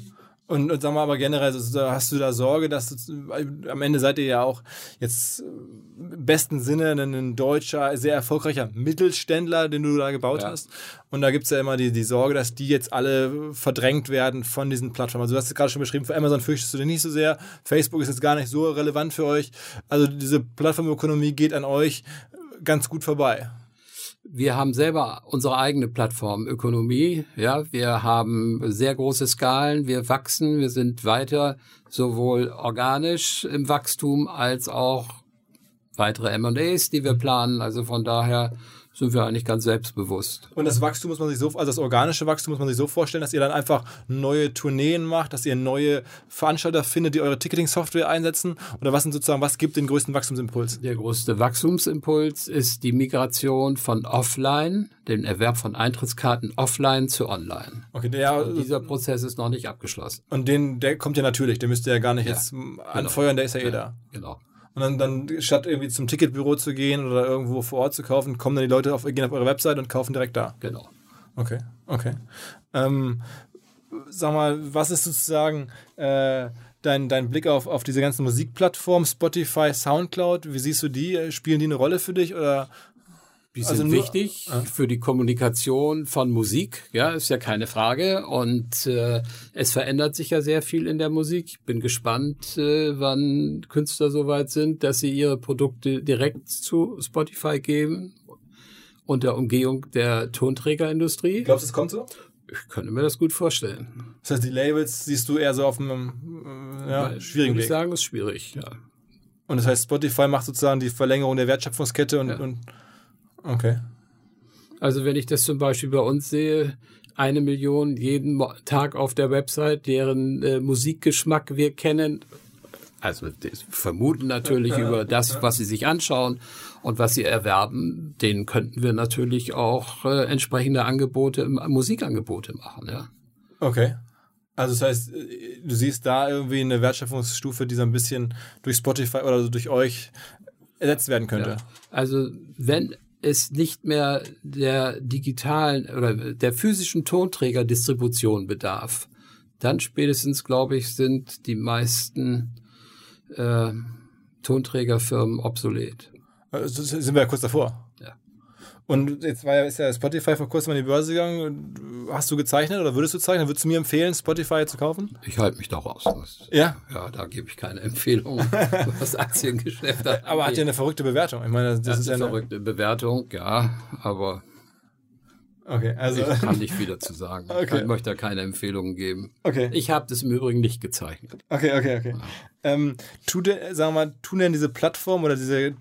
Und, und sag mal, aber generell, hast du da Sorge, dass du, am Ende seid ihr ja auch jetzt im besten Sinne ein deutscher, sehr erfolgreicher Mittelständler, den du da gebaut ja. hast. Und da gibt's ja immer die, die Sorge, dass die jetzt alle verdrängt werden von diesen Plattformen. Also du hast es gerade schon beschrieben, für Amazon fürchtest du dich nicht so sehr. Facebook ist jetzt gar nicht so relevant für euch. Also diese Plattformökonomie geht an euch ganz gut vorbei wir haben selber unsere eigene Plattform Ökonomie. Ja, wir haben sehr große Skalen. Wir wachsen. Wir sind weiter sowohl organisch im Wachstum als auch weitere M&As, die wir planen. Also von daher sind wir eigentlich ganz selbstbewusst. Und das Wachstum muss man sich so, also das organische Wachstum muss man sich so vorstellen, dass ihr dann einfach neue Tourneen macht, dass ihr neue Veranstalter findet, die eure Ticketing-Software einsetzen? Oder was sind sozusagen, was gibt den größten Wachstumsimpuls? Der größte Wachstumsimpuls ist die Migration von offline, den Erwerb von Eintrittskarten offline zu online. Okay, der, und dieser Prozess ist noch nicht abgeschlossen. Und den, der kommt ja natürlich, den müsst ihr ja gar nicht ja, jetzt anfeuern, genau. der ist ja eh da. Genau. Und dann, dann statt irgendwie zum Ticketbüro zu gehen oder irgendwo vor Ort zu kaufen, kommen dann die Leute auf, gehen auf eure Website und kaufen direkt da. Genau. Okay, okay. Ähm, sag mal, was ist sozusagen äh, dein, dein Blick auf, auf diese ganzen Musikplattformen, Spotify, Soundcloud? Wie siehst du die? Spielen die eine Rolle für dich oder die sind also nur, wichtig äh. für die Kommunikation von Musik, ja, ist ja keine Frage. Und äh, es verändert sich ja sehr viel in der Musik. Ich bin gespannt, äh, wann Künstler soweit sind, dass sie ihre Produkte direkt zu Spotify geben, unter Umgehung der Tonträgerindustrie. Glaubst du, es kommt so? Ich könnte mir das gut vorstellen. Das heißt, die Labels siehst du eher so auf einem äh, ja, schwierigen Weg. Ich sagen, ist schwierig, ja. Und das heißt, Spotify macht sozusagen die Verlängerung der Wertschöpfungskette und, ja. und Okay. Also wenn ich das zum Beispiel bei uns sehe, eine Million jeden Tag auf der Website, deren äh, Musikgeschmack wir kennen. Also vermuten natürlich über das, was sie sich anschauen und was sie erwerben, denen könnten wir natürlich auch äh, entsprechende Angebote, Musikangebote machen, ja. Okay. Also das heißt, äh, du siehst da irgendwie eine Wertschöpfungsstufe, die so ein bisschen durch Spotify oder durch euch ersetzt werden könnte. Ja. Also wenn es nicht mehr der digitalen oder der physischen Tonträgerdistribution bedarf, dann spätestens, glaube ich, sind die meisten äh, Tonträgerfirmen obsolet. Also sind wir ja kurz davor. Und jetzt war ja, ist ja Spotify vor kurzem an die Börse gegangen. Hast du gezeichnet oder würdest du zeichnen? Würdest du mir empfehlen, Spotify zu kaufen? Ich halte mich da raus. Das, Ja? Ja, da gebe ich keine Empfehlung, was Aktiengeschäfte angeht. Aber hat ja eine verrückte Bewertung. Ich meine, das, Das ist ja eine eine, verrückte Bewertung, ja, aber Okay, also. ich kann nicht viel dazu sagen. Okay. Ich möchte da keine Empfehlungen geben. Okay. Ich habe das im Übrigen nicht gezeichnet. Okay, okay, okay. Ähm, tut, sagen wir mal, tun denn diese Plattform oder diese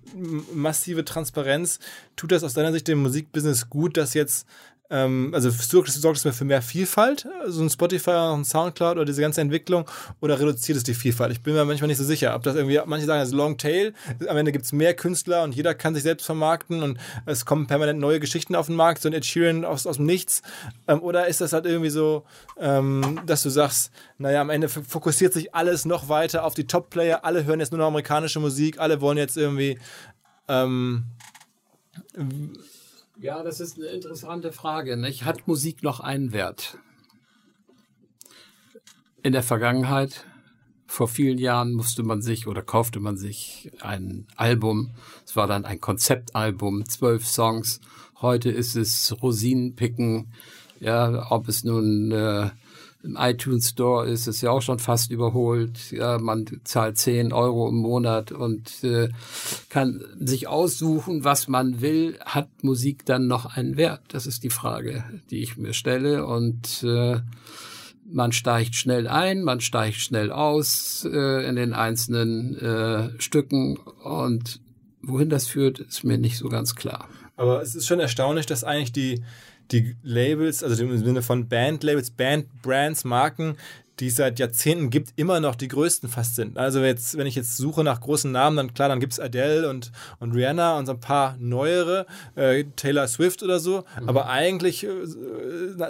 massive Transparenz, tut das aus deiner Sicht dem Musikbusiness gut, dass jetzt, ähm, also sorgt es mir für mehr Vielfalt, so ein Spotify, ein Soundcloud oder diese ganze Entwicklung, oder reduziert es die Vielfalt? Ich bin mir manchmal nicht so sicher, ob das irgendwie, manche sagen, das Long Tail, am Ende gibt es mehr Künstler und jeder kann sich selbst vermarkten und es kommen permanent neue Geschichten auf den Markt, so ein Ed Sheeran aus, aus dem Nichts, ähm, oder ist das halt irgendwie so, ähm, dass du sagst, naja, am Ende fokussiert sich alles noch weiter auf die Top-Player, alle hören jetzt nur noch amerikanische Musik, alle wollen jetzt irgendwie, ähm, Ja, das ist eine interessante Frage. Nicht? Hat Musik noch einen Wert? In der Vergangenheit, vor vielen Jahren, musste man sich oder kaufte man sich ein Album. Es war dann ein Konzeptalbum, zwölf Songs. Heute ist es Rosinenpicken. Ja, ob es nun äh, im iTunes Store ist, ist ja auch schon fast überholt. Ja, man zahlt 10 Euro im Monat und äh, kann sich aussuchen, was man will. Hat Musik dann noch einen Wert? Das ist die Frage, die ich mir stelle. Und äh, man steigt schnell ein, man steigt schnell aus äh, in den einzelnen äh, Stücken. Und wohin das führt, ist mir nicht so ganz klar. Aber es ist schon erstaunlich, dass eigentlich die, die Labels, also im Sinne von Bandlabels, Bandbrands, Marken, die es seit Jahrzehnten gibt, immer noch die größten fast sind. Also jetzt, wenn ich jetzt suche nach großen Namen, dann klar, dann gibt es Adele und, und Rihanna und so ein paar neuere, äh, Taylor Swift oder so. Aber eigentlich, äh,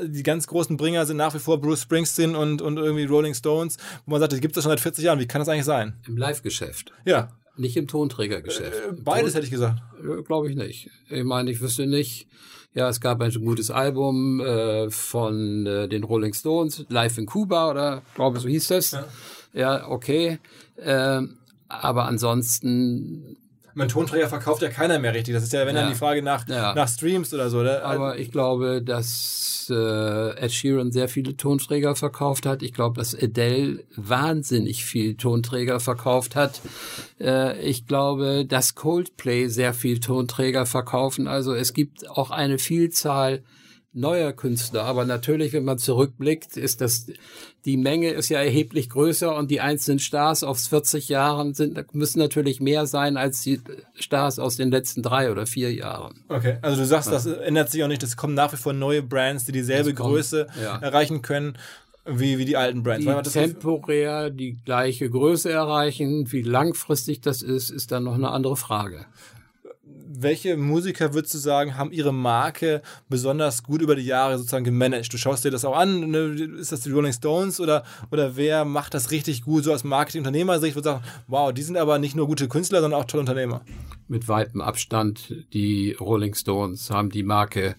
die ganz großen Bringer sind nach wie vor Bruce Springsteen und, und irgendwie Rolling Stones, wo man sagt, die gibt es schon seit 40 Jahren. Wie kann das eigentlich sein? Im Live-Geschäft, Ja, nicht im Tonträgergeschäft. äh, beides hätte ich gesagt. Glaube ich nicht. Ich meine, ich wüsste nicht. Ja, es gab ein gutes Album äh, von äh, den Rolling Stones, Live in Cuba oder glaube so hieß das. Ja. Ja, okay. Ähm, aber ansonsten, Mein Tonträger verkauft ja keiner mehr richtig. Das ist ja, wenn dann Ja. die Frage nach, Ja. nach Streams oder so. Oder? aber ich glaube, dass äh, Ed Sheeran sehr viele Tonträger verkauft hat. Ich glaube, dass Adele wahnsinnig viel Tonträger verkauft hat. Äh, ich glaube, dass Coldplay sehr viel Tonträger verkaufen. Also es gibt auch eine Vielzahl neuer Künstler. Aber natürlich, wenn man zurückblickt, ist das, die Menge ist ja erheblich größer und die einzelnen Stars aus 40 Jahren sind, müssen natürlich mehr sein als die Stars aus den letzten drei oder vier Jahren. Okay, also du sagst, das ändert sich auch nicht. Es kommen nach wie vor neue Brands, die dieselbe Es kommt, Größe ja. erreichen können wie, wie die alten Brands. Die temporär die gleiche Größe erreichen. Wie langfristig das ist, ist dann noch eine andere Frage. Welche Musiker würdest du sagen, haben ihre Marke besonders gut über die Jahre sozusagen gemanagt? Du schaust dir das auch an, ne? ist das die Rolling Stones oder, oder wer macht das richtig gut, so aus Marketing-Unternehmer-Sicht, würde sagen, wow, die sind aber nicht nur gute Künstler, sondern auch tolle Unternehmer. Mit weitem Abstand die Rolling Stones haben die Marke äh,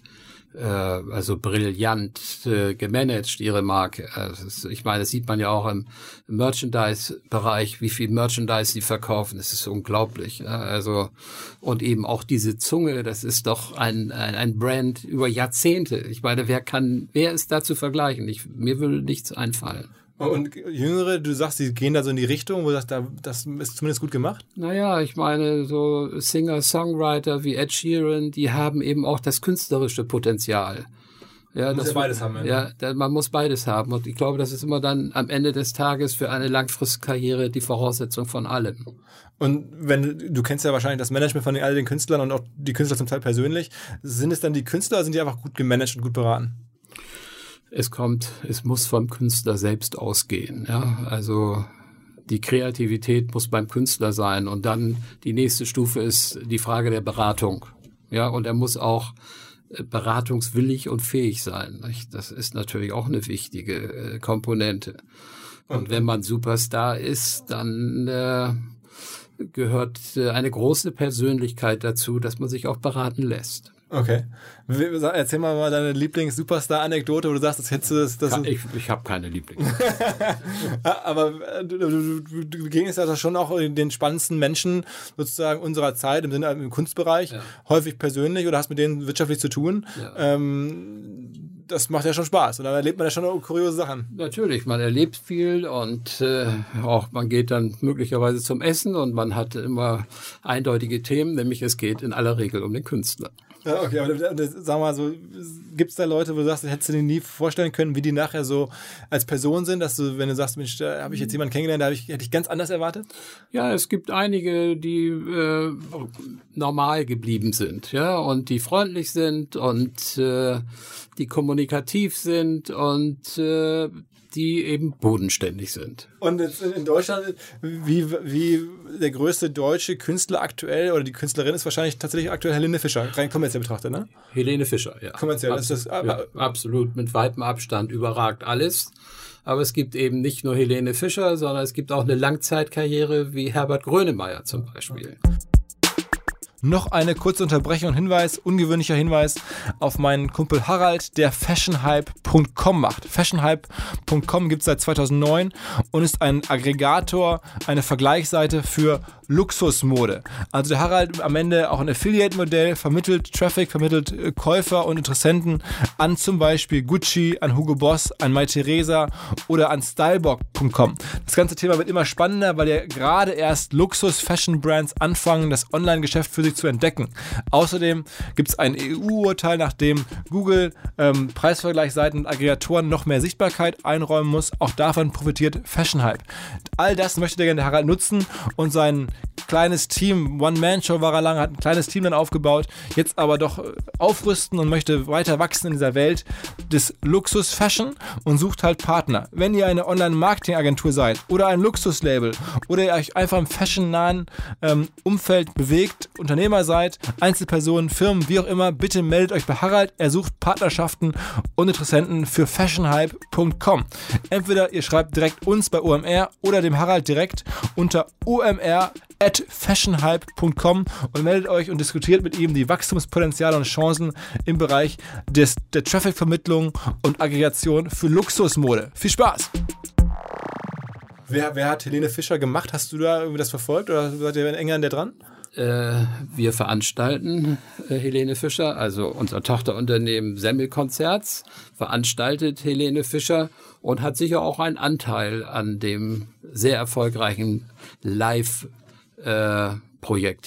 also brillant äh, gemanagt, ihre Marke. Also ich meine, das sieht man ja auch im Merchandise-Bereich, wie viel Merchandise sie verkaufen. Das ist unglaublich. Ja? Also und eben auch diese Zunge, das ist doch ein, ein, ein Brand über Jahrzehnte. Ich meine, wer kann, wer ist da zu vergleichen? Ich, mir würde nichts einfallen. Und Jüngere, du sagst, sie gehen da so in die Richtung, wo du sagst, da, das ist zumindest gut gemacht? Naja, ich meine, so Singer-Songwriter wie Ed Sheeran, die haben eben auch das künstlerische Potenzial. Ja, muss das ja beides haben, ja. Da, man muss beides haben. Und ich glaube, das ist immer dann am Ende des Tages für eine Langfristkarriere die Voraussetzung von allem. Und wenn du kennst ja wahrscheinlich das Management von all den Künstlern und auch die Künstler zum Teil persönlich, sind es dann die Künstler oder sind die einfach gut gemanagt und gut beraten? Es kommt, es muss vom Künstler selbst ausgehen. Ja, also die Kreativität muss beim Künstler sein und dann die nächste Stufe ist die Frage der Beratung. Ja, und er muss auch äh, beratungswillig und fähig sein. Nicht? Das ist natürlich auch eine wichtige äh, Komponente. Und wenn man Superstar ist, dann äh, gehört äh, eine große Persönlichkeit dazu, dass man sich auch beraten lässt. Okay. Erzähl mal mal deine Lieblings-Superstar-Anekdote, wo du sagst, das hättest du das. das ich ich habe keine Lieblings. Aber äh, du, du, du, du begegnest ja schon auch den spannendsten Menschen sozusagen unserer Zeit im Sinne im Kunstbereich, ja. häufig persönlich oder hast mit denen wirtschaftlich zu tun. Ja. Ähm, das macht ja schon Spaß und dann erlebt man ja schon kuriose Sachen. Natürlich, man erlebt viel und äh, auch man geht dann möglicherweise zum Essen und man hat immer eindeutige Themen, nämlich es geht in aller Regel um den Künstler. Ja, okay, aber sag mal so, gibt es da Leute, wo du sagst, hättest du dir nie vorstellen können, wie die nachher so als Person sind, dass du, wenn du sagst, Mensch, da habe ich jetzt jemanden kennengelernt, da ich, hätte ich ganz anders erwartet? Ja, es gibt einige, die äh, normal geblieben sind, ja, und die freundlich sind und äh, die kommunikativ sind und äh, die eben bodenständig sind. Und in Deutschland, wie, wie der größte deutsche Künstler aktuell oder die Künstlerin ist wahrscheinlich tatsächlich aktuell Helene Fischer, rein kommerziell betrachtet, ne? Helene Fischer, ja. Kommerziell, Abs ist das. Ja, absolut, mit weitem Abstand überragt alles. Aber es gibt eben nicht nur Helene Fischer, sondern es gibt auch eine Langzeitkarriere wie Herbert Grönemeyer zum Beispiel. Okay. Noch eine kurze Unterbrechung und Hinweis, ungewöhnlicher Hinweis auf meinen Kumpel Harald, der fashionhype.com macht. Fashionhype.com gibt es seit 2009 und ist ein Aggregator, eine Vergleichsseite für Luxusmode. Also der Harald am Ende auch ein Affiliate-Modell, vermittelt Traffic, vermittelt äh, Käufer und Interessenten an zum Beispiel Gucci, an Hugo Boss, an Mai Theresa oder an Stylebock.com. Das ganze Thema wird immer spannender, weil ja gerade erst Luxus-Fashion-Brands anfangen, das Online-Geschäft für sich zu entdecken. Außerdem gibt es ein EU-Urteil, nach dem Google ähm, Preisvergleichsseiten und Aggregatoren noch mehr Sichtbarkeit einräumen muss. Auch davon profitiert Fashion Hype. All das möchte der gerne Harald nutzen und sein kleines Team, One-Man-Show war er lange, hat ein kleines Team dann aufgebaut, jetzt aber doch äh, aufrüsten und möchte weiter wachsen in dieser Welt des Luxus-Fashion und sucht halt Partner. Wenn ihr eine Online-Marketing-Agentur seid oder ein Luxuslabel oder ihr euch einfach im fashion-nahen ähm, Umfeld bewegt, Unternehmen Unternehmer seid, Einzelpersonen, Firmen, wie auch immer, bitte meldet euch bei Harald. Er sucht Partnerschaften und Interessenten für fashionhype.com. Entweder ihr schreibt direkt uns bei OMR oder dem Harald direkt unter omr at fashionhype.com und meldet euch und diskutiert mit ihm die Wachstumspotenziale und Chancen im Bereich des, der Traffic-Vermittlung und Aggregation für Luxusmode. Viel Spaß! Wer, wer, hat Helene Fischer gemacht? Hast du da irgendwie das verfolgt oder seid ihr in England der dran? Äh, wir veranstalten, äh, Helene Fischer, also unser Tochterunternehmen Semmelkonzerts, veranstaltet Helene Fischer und hat sicher auch einen Anteil an dem sehr erfolgreichen Live-Projekt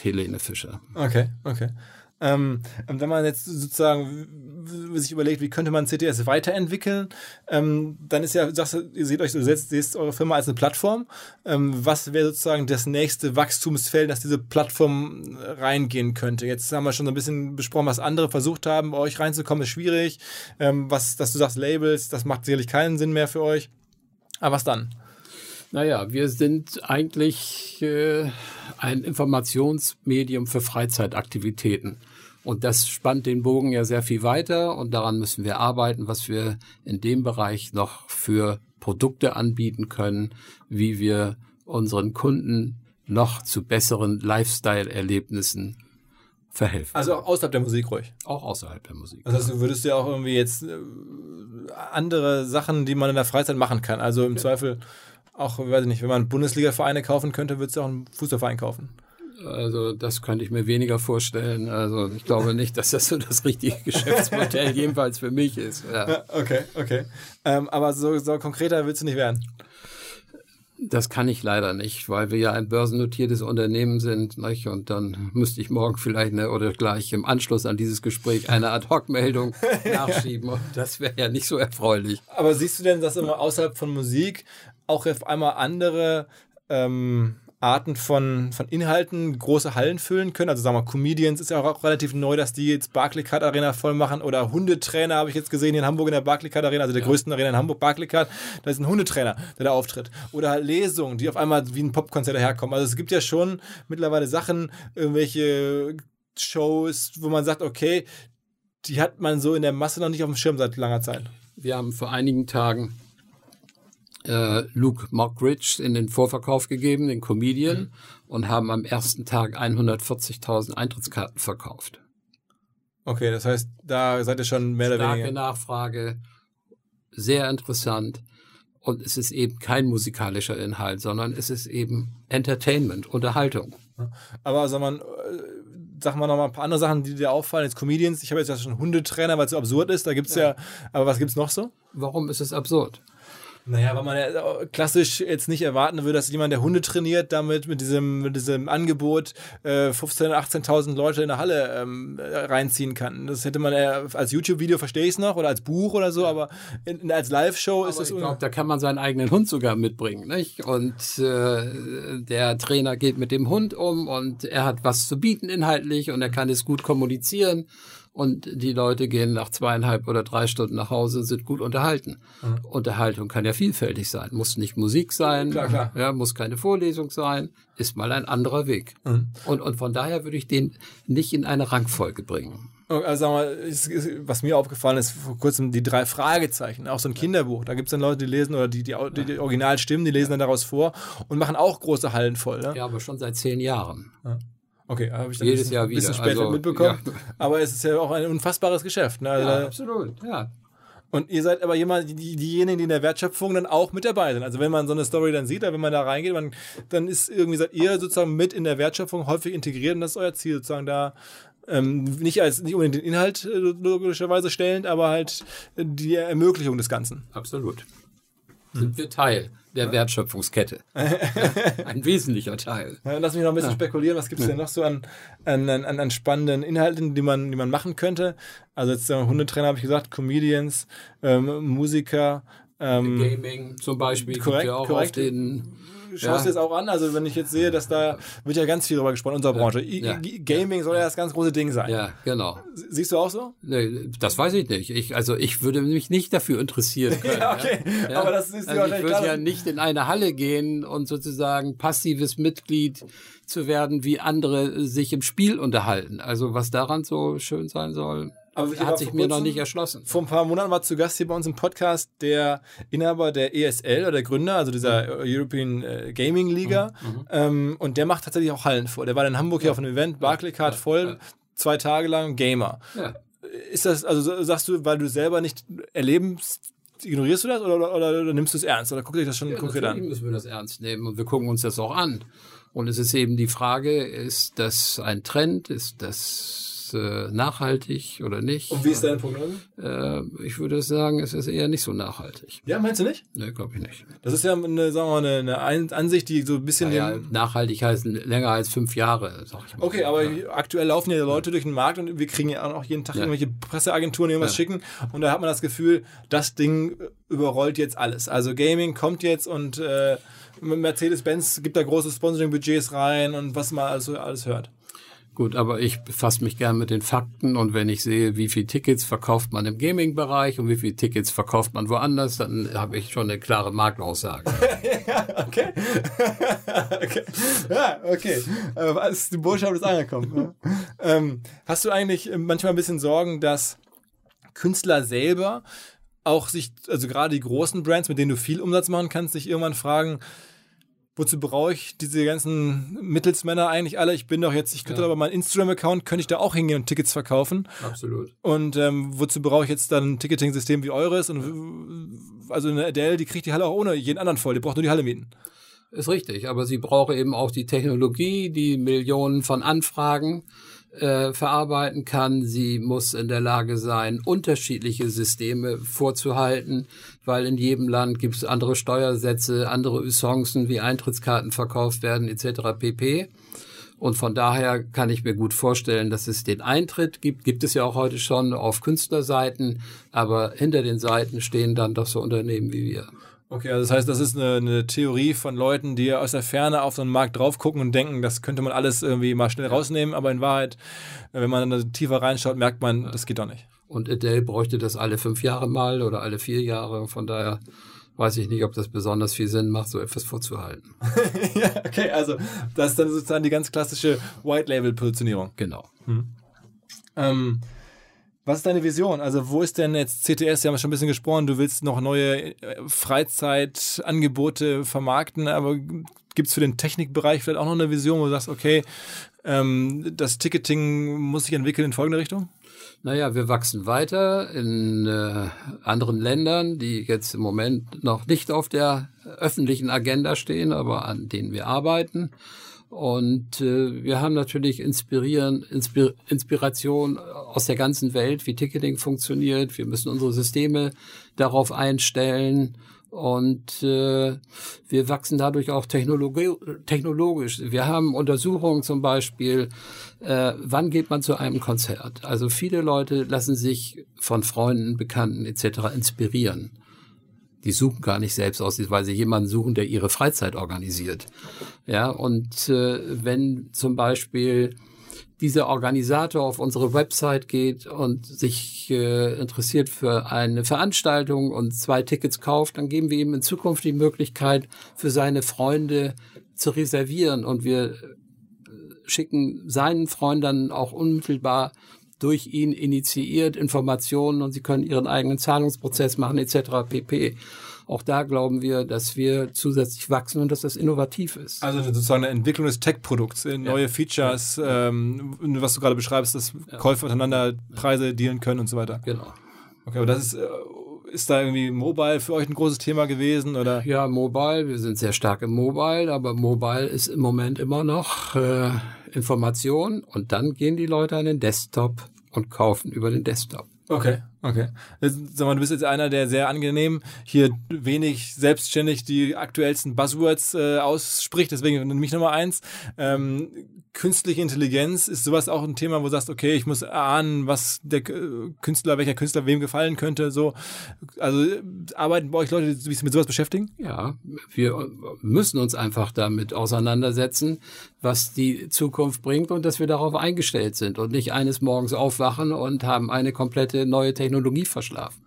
äh, Helene Fischer. Okay, okay. Ähm, wenn man jetzt sozusagen sich überlegt, wie könnte man CTS weiterentwickeln, ähm, dann ist ja, sagst, ihr seht euch, du setzt, seht eure Firma als eine Plattform. Ähm, was wäre sozusagen das nächste Wachstumsfeld, dass diese Plattform reingehen könnte? Jetzt haben wir schon so ein bisschen besprochen, was andere versucht haben, bei euch reinzukommen, ist schwierig. Ähm, was, dass du sagst, Labels, das macht sicherlich keinen Sinn mehr für euch. Aber was dann? Naja, wir sind eigentlich äh, ein Informationsmedium für Freizeitaktivitäten. Und das spannt den Bogen ja sehr viel weiter und daran müssen wir arbeiten, was wir in dem Bereich noch für Produkte anbieten können, wie wir unseren Kunden noch zu besseren Lifestyle-Erlebnissen verhelfen. Also auch außerhalb der Musik ruhig. Auch außerhalb der Musik. Also du würdest ja auch irgendwie jetzt äh, andere Sachen, die man in der Freizeit machen kann. Also im ja. Zweifel auch, weiß ich nicht, wenn man Bundesliga-Vereine kaufen könnte, würdest du auch einen Fußballverein kaufen. Also das könnte ich mir weniger vorstellen. Also ich glaube nicht, dass das so das richtige Geschäftsmodell jedenfalls für mich ist. Ja. Okay, okay. Ähm, aber so, so konkreter willst du nicht werden? Das kann ich leider nicht, weil wir ja ein börsennotiertes Unternehmen sind. Nicht? Und dann müsste ich morgen vielleicht eine, oder gleich im Anschluss an dieses Gespräch eine Ad-Hoc-Meldung nachschieben. Und das wäre ja nicht so erfreulich. Aber siehst du denn, dass immer außerhalb von Musik auch auf einmal andere ähm, Arten von, von Inhalten große Hallen füllen können. Also sagen wir, Comedians ist ja auch relativ neu, dass die jetzt Barclaycard Arena voll machen. Oder Hundetrainer habe ich jetzt gesehen hier in Hamburg in der Barclaycard Arena, also der ja. größten Arena in Hamburg, Barclaycard. Da ist ein Hundetrainer, der da auftritt. Oder halt Lesungen, die auf einmal wie ein Popkonzert daherkommen. Also es gibt ja schon mittlerweile Sachen, irgendwelche Shows, wo man sagt, okay, die hat man so in der Masse noch nicht auf dem Schirm seit langer Zeit. Wir haben vor einigen Tagen äh, Luke Mockridge in den Vorverkauf gegeben, den Comedian, mhm. und haben am ersten Tag 140.000 Eintrittskarten verkauft. Okay, das heißt, da seid ihr schon mehr oder Starke weniger. Nachfrage, sehr interessant. Und es ist eben kein musikalischer Inhalt, sondern es ist eben Entertainment, Unterhaltung. Aber sag mal, äh, sag mal noch mal ein paar andere Sachen, die dir auffallen als Comedians. Ich habe jetzt ja schon Hundetrainer, weil es so absurd ist. Da gibt's ja. aber was gibt's noch so? Warum ist es absurd? Naja, weil man ja klassisch jetzt nicht erwarten würde, dass jemand, der Hunde trainiert, damit mit diesem, mit diesem Angebot äh, 15.000, 18.000 Leute in der Halle ähm, reinziehen kann. Das hätte man ja als YouTube-Video, verstehe ich es noch, oder als Buch oder so, aber in, als Live-Show ist das ich glaube, da kann man seinen eigenen Hund sogar mitbringen, nicht? Und äh, der Trainer geht mit dem Hund um und er hat was zu bieten inhaltlich und er kann es gut kommunizieren und die Leute gehen nach zweieinhalb oder drei Stunden nach Hause, sind gut unterhalten. Unterhaltung kann ja vielfältig sein, muss nicht Musik sein, Klar, klar. Ja, muss keine Vorlesung sein, ist mal ein anderer Weg. Und, und von daher würde ich den nicht in eine Rangfolge bringen. Also sag mal, was mir aufgefallen ist, vor kurzem die drei Fragezeichen, auch so ein Kinderbuch. Da gibt es dann Leute, die lesen oder die, die, die, die Originalstimmen, die lesen dann daraus vor und machen auch große Hallen voll. Ne? Ja, aber schon seit zehn Jahren. Okay, habe ich dann Jedes ein bisschen, Jahr ein bisschen wieder, später also, mitbekommen. ja. Aber es ist ja auch ein unfassbares Geschäft. Ne? Also, Ja, absolut, ja. Und ihr seid aber jemand, die, diejenigen, die in der Wertschöpfung dann auch mit dabei sind. Also wenn man so eine Story dann sieht, wenn man da reingeht, man, dann ist irgendwie seid ihr sozusagen mit in der Wertschöpfung häufig integriert und das ist euer Ziel, sozusagen da ähm, nicht als nicht unbedingt den Inhalt äh, logischerweise stellend, aber halt die Ermöglichung des Ganzen. Absolut. Sind wir Teil der Wertschöpfungskette. Ein wesentlicher Teil. Lass mich noch ein bisschen spekulieren, was gibt es denn noch so an, an, an, an spannenden Inhalten, die man, die man machen könnte? Also jetzt äh, Hundetrainer habe ich gesagt, Comedians, ähm, Musiker, ähm, Gaming zum Beispiel Korrekt, ja auch korrekt. auf den schaust Ja. jetzt auch an? Also wenn ich jetzt sehe, dass da wird ja ganz viel drüber gesprochen in unserer Branche. Ja. Gaming soll ja das ganz große Ding sein. Ja, genau. Siehst du auch so? Nee, das weiß ich nicht. Ich, also ich würde mich nicht dafür interessieren können. Ja, okay. Ja? Aber das ist also ich wahrscheinlich würde ja nicht in eine Halle gehen und sozusagen passives Mitglied zu werden, wie andere sich im Spiel unterhalten. Also was daran so schön sein soll, Aber war hat sich mir noch nicht erschlossen. Vor ein paar Monaten war zu Gast hier bei uns im Podcast der Inhaber der ESL oder der Gründer, also dieser Mhm. European äh, Gaming Liga. Ähm, und der macht tatsächlich auch Hallen vor. Der war in Hamburg hier auf einem Event, Barclaycard voll, zwei Tage lang Gamer. Ja. Ist das, also sagst du, weil du selber nicht erlebst, ignorierst du das oder, oder, oder, oder nimmst du es ernst? Oder guckst du dich das schon Ja, konkret natürlich an? müssen wir das ernst nehmen und wir gucken uns das auch an. Und es ist eben die Frage, ist das ein Trend, ist das äh, nachhaltig oder nicht? Und wie ist deine Prognose? Äh, ich würde sagen, es ist eher nicht so nachhaltig. Ja, meinst du nicht? Ne, glaube ich nicht. Das ist ja eine, sagen wir mal, eine, eine Ein- Ansicht, die so ein bisschen Ja, den, nachhaltig heißt länger als fünf Jahre, sag ich mal. Okay, aber aktuell laufen ja Leute durch den Markt und wir kriegen ja auch jeden Tag Ja. irgendwelche Presseagenturen, die irgendwas Ja. schicken und da hat man das Gefühl, das Ding überrollt jetzt alles. Also Gaming kommt jetzt und äh, Mercedes-Benz gibt da große Sponsoring-Budgets rein und was man also alles hört. Gut, aber ich befasse mich gern mit den Fakten und wenn ich sehe, wie viele Tickets verkauft man im Gaming-Bereich und wie viele Tickets verkauft man woanders, dann habe ich schon eine klare Marktaussage. Okay. okay. Ja, okay. Aber was, die Botschaft ist angekommen. ne? ähm, hast du eigentlich äh, manchmal ein bisschen Sorgen, dass Künstler selber auch sich, also gerade die großen Brands, mit denen du viel Umsatz machen kannst, sich irgendwann fragen, wozu brauche ich diese ganzen Mittelsmänner eigentlich alle? Ich bin doch jetzt, ich könnte Ja. aber meinen Instagram-Account, könnte ich da auch hingehen und Tickets verkaufen. Absolut. Und ähm, wozu brauche ich jetzt dann ein Ticketing-System wie eures? Und also eine Adele, die kriegt die Halle auch ohne jeden anderen voll. Die braucht nur die Halle mieten. Ist richtig, aber sie braucht eben auch die Technologie, die Millionen von Anfragen äh, verarbeiten kann. Sie muss in der Lage sein, unterschiedliche Systeme vorzuhalten, weil in jedem Land gibt es andere Steuersätze, andere Usancen, wie Eintrittskarten verkauft werden etc. pp. Und von daher kann ich mir gut vorstellen, dass es den Eintritt gibt, gibt es ja auch heute schon auf Künstlerseiten, aber hinter den Seiten stehen dann doch so Unternehmen wie wir. Okay, also das heißt, das ist eine, eine Theorie von Leuten, die aus der Ferne auf so einen Markt drauf gucken und denken, das könnte man alles irgendwie mal schnell rausnehmen, aber in Wahrheit, wenn man dann tiefer reinschaut, merkt man, das geht doch nicht. Und Adele bräuchte das alle fünf Jahre mal oder alle vier Jahre. Von daher weiß ich nicht, ob das besonders viel Sinn macht, so etwas vorzuhalten. ja, okay, also das ist dann sozusagen die ganz klassische White-Label-Positionierung. Genau. Ähm, was ist deine Vision? Also wo ist denn jetzt CTS? Wir haben schon ein bisschen gesprochen, du willst noch neue äh, Freizeitangebote vermarkten, aber gibt es für den Technikbereich vielleicht auch noch eine Vision, wo du sagst, okay, ähm, das Ticketing muss sich entwickeln in folgende Richtung? Naja, wir wachsen weiter in äh, anderen Ländern, die jetzt im Moment noch nicht auf der öffentlichen Agenda stehen, aber an denen wir arbeiten. Und äh, wir haben natürlich inspirieren, Inspir Inspiration aus der ganzen Welt, wie Ticketing funktioniert. Wir müssen unsere Systeme darauf einstellen. Und äh, wir wachsen dadurch auch technologi technologisch. Wir haben Untersuchungen zum Beispiel, äh, wann geht man zu einem Konzert? Also viele Leute lassen sich von Freunden, Bekannten etc. inspirieren. Die suchen gar nicht selbst aus, weil sie jemanden suchen, der ihre Freizeit organisiert. Ja, und äh, wenn zum Beispiel dieser Organisator auf unsere Website geht und sich äh, interessiert für eine Veranstaltung und zwei Tickets kauft, dann geben wir ihm in Zukunft die Möglichkeit, für seine Freunde zu reservieren und wir äh, schicken seinen Freunden auch unmittelbar durch ihn initiiert Informationen und sie können ihren eigenen Zahlungsprozess machen etc. pp. Auch da glauben wir, dass wir zusätzlich wachsen und dass das innovativ ist. Also sozusagen eine Entwicklung des Tech-Produkts, äh, neue ja. Features, ja. Ähm, was du gerade beschreibst, dass ja. Käufer untereinander Preise dealen können und so weiter. Genau. Okay, aber das ist, äh, ist da irgendwie Mobile für euch ein großes Thema gewesen? Oder? Ja, Mobile, wir sind sehr stark im Mobile, aber Mobile ist im Moment immer noch äh, Information und dann gehen die Leute an den Desktop und kaufen über den Desktop. Okay, okay. Sag mal, du bist jetzt einer, der sehr angenehm hier wenig selbstständig die aktuellsten Buzzwords äh, ausspricht, deswegen mich Nummer eins. Ähm, künstliche Intelligenz, ist sowas auch ein Thema, wo du sagst, okay, ich muss ahnen, was der Künstler, welcher Künstler wem gefallen könnte, so. Also arbeiten bei euch Leute, die sich mit sowas beschäftigen? Ja, wir müssen uns einfach damit auseinandersetzen, was die Zukunft bringt und dass wir darauf eingestellt sind und nicht eines Morgens aufwachen und haben eine komplette neue Technologie verschlafen.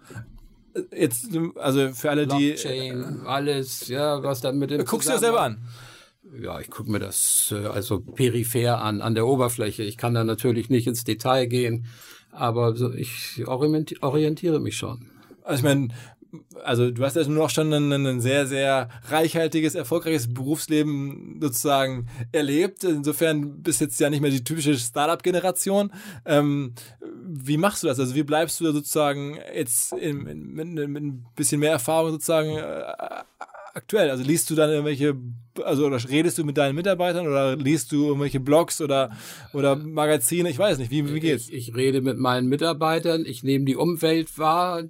Jetzt, also für alle, die. Blockchain, alles, ja, was dann mit dem. Guckst du dir selber an? Ja, ich gucke mir das äh, also peripher an, an der Oberfläche. Ich kann da natürlich nicht ins Detail gehen, aber so, ich orientiere mich schon. Also ich meine, also du hast ja nur auch schon ein, ein, sehr, sehr reichhaltiges, erfolgreiches Berufsleben sozusagen erlebt. Insofern bist jetzt ja nicht mehr die typische Startup-Generation. Ähm, wie machst du das? Also wie bleibst du da sozusagen jetzt in, in, mit, mit ein bisschen mehr Erfahrung sozusagen äh, aktuell? Also liest du dann irgendwelche, also oder redest du mit deinen Mitarbeitern oder liest du irgendwelche Blogs oder, oder Magazine? Ich weiß nicht, wie, wie geht's? Ich, ich rede mit meinen Mitarbeitern, ich nehme die Umwelt wahr,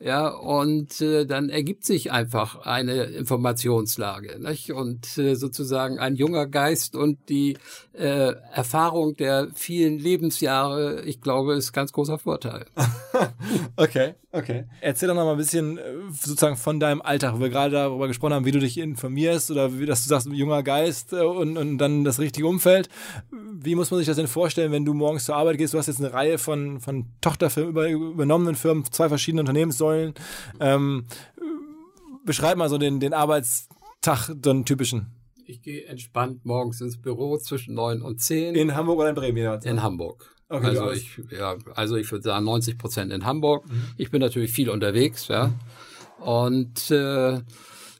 ja, und äh, dann ergibt sich einfach eine Informationslage, nicht? Und äh, sozusagen ein junger Geist und die äh, Erfahrung der vielen Lebensjahre, ich glaube, ist ganz großer Vorteil. okay, okay. Erzähl doch noch mal ein bisschen äh, sozusagen von deinem Alltag, wo wir gerade darüber gesprochen haben, wie du dich informierst oder wie, dass du sagst, junger Geist äh, und, und dann das richtige Umfeld. Wie muss man sich das denn vorstellen, wenn du morgens zur Arbeit gehst? Du hast jetzt eine Reihe von, von Tochterfirmen, über, übernommenen Firmen, zwei verschiedene Unternehmenssäulen. Ähm, beschreib mal so den, den Arbeitstag, den typischen. Ich gehe entspannt morgens ins Büro zwischen neun und zehn. In Hamburg oder in Bremen? Ja. In Hamburg. Okay, also ich, ja, also ich würde sagen 90 Prozent in Hamburg. Mhm. Ich bin natürlich viel unterwegs, ja. Und äh,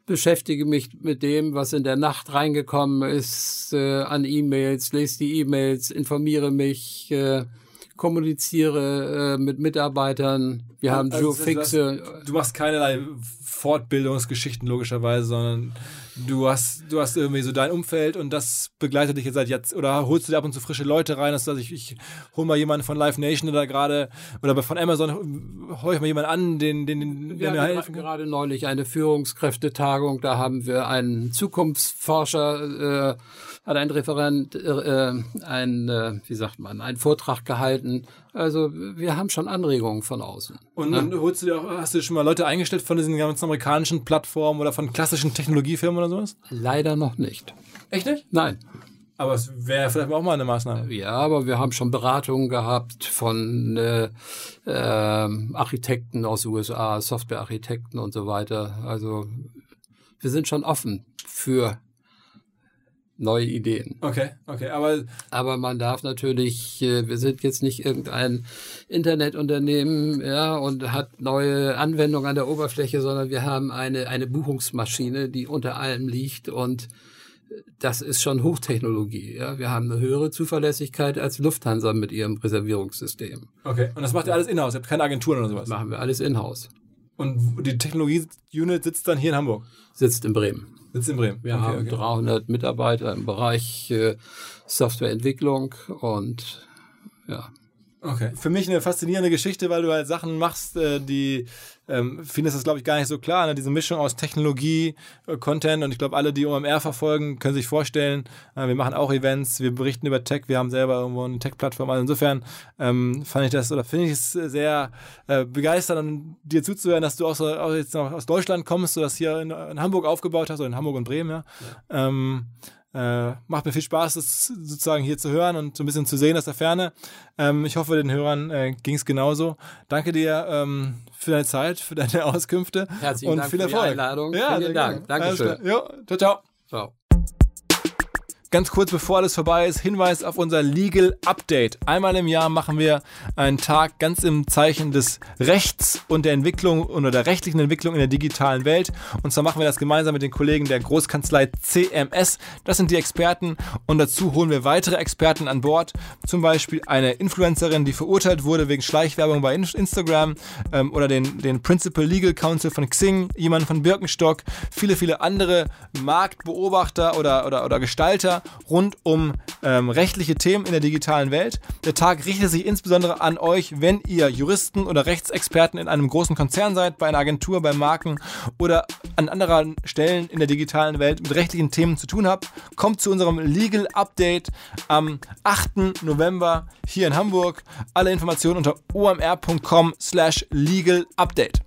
beschäftige mich mit dem, was in der Nacht reingekommen ist, äh, an E-Mails, lese die E-Mails, informiere mich, äh, kommuniziere äh, mit Mitarbeitern. Wir haben also, so fixe. Du, hast, du machst keinerlei Fortbildungsgeschichten logischerweise, sondern du hast, du hast irgendwie so dein Umfeld und das begleitet dich jetzt seit jetzt oder holst du dir ab und zu frische Leute rein, dass ich, ich hol mal jemanden von Live Nation oder gerade oder von Amazon hol ich mal jemanden an, den, den, den der mir helfen kann. gerade neulich eine Führungskräftetagung, da haben wir einen Zukunftsforscher, äh, hat ein Referent, äh, ein, äh, wie sagt man, einen Vortrag gehalten. Also wir haben schon Anregungen von außen. Und dann ne? holst du dir auch, hast du schon mal Leute eingestellt von diesen ganzen amerikanischen Plattformen oder von klassischen Technologiefirmen oder sowas? Leider noch nicht. Echt nicht? Nein. Aber es wäre vielleicht auch mal eine Maßnahme. Ja, aber wir haben schon Beratungen gehabt von äh, äh, Architekten aus USA, Softwarearchitekten und so weiter. Also wir sind schon offen für neue Ideen. Okay, okay, aber aber man darf natürlich, äh, wir sind jetzt nicht irgendein Internetunternehmen, ja, und hat neue Anwendungen an der Oberfläche, sondern wir haben eine eine Buchungsmaschine, die unter allem liegt und das ist schon Hochtechnologie. Ja? Wir haben eine höhere Zuverlässigkeit als Lufthansa mit ihrem Reservierungssystem. Okay, und das macht ihr alles in-house? Ihr habt keine Agenturen oder sowas? Das machen wir alles in-house. Und die Technologie-Unit sitzt dann hier in Hamburg? Sitzt in Bremen. Sitzt in Bremen. Wir okay, haben okay. 300 Mitarbeiter im Bereich äh, Softwareentwicklung und ja. Okay. Für mich eine faszinierende Geschichte, weil du halt Sachen machst, äh, die ähm, vielen ist das, glaube ich, gar nicht so klar. Ne? Diese Mischung aus Technologie, äh, Content und ich glaube, alle, die OMR verfolgen, können sich vorstellen, äh, wir machen auch Events, wir berichten über Tech, wir haben selber irgendwo eine Tech-Plattform. Also insofern ähm, fand ich das oder finde ich es sehr äh, begeisternd, dir zuzuhören, dass du auch, so, auch jetzt noch aus Deutschland kommst, du das hier in, in, Hamburg aufgebaut hast oder in Hamburg und Bremen, ja. ja. Ähm, äh, macht mir viel Spaß, das sozusagen hier zu hören und so ein bisschen zu sehen aus der Ferne. Ähm, ich hoffe, den Hörern äh, ging es genauso. Danke dir ähm, für deine Zeit, für deine Auskünfte. Herzlichen und Dank viel Erfolg. für die Einladung. Ja, Vielen Dank. Dankeschön. Jo, ciao, ciao. Ciao. Ganz kurz bevor alles vorbei ist, Hinweis auf unser Legal Update. Einmal im Jahr machen wir einen Tag ganz im Zeichen des Rechts und der Entwicklung oder der rechtlichen Entwicklung in der digitalen Welt. Und zwar machen wir das gemeinsam mit den Kollegen der Großkanzlei CMS. Das sind die Experten und dazu holen wir weitere Experten an Bord. Zum Beispiel eine Influencerin, die verurteilt wurde wegen Schleichwerbung bei Instagram ähm, oder den, den Principal Legal Counsel von Xing, jemand von Birkenstock, viele, viele andere Marktbeobachter oder, oder, oder Gestalter rund um ähm, rechtliche Themen in der digitalen Welt. Der Tag richtet sich insbesondere an euch, wenn ihr Juristen oder Rechtsexperten in einem großen Konzern seid, bei einer Agentur, bei Marken oder an anderen Stellen in der digitalen Welt mit rechtlichen Themen zu tun habt. Kommt zu unserem Legal Update am 8. November hier in Hamburg. Alle Informationen unter omr.com slash legal update.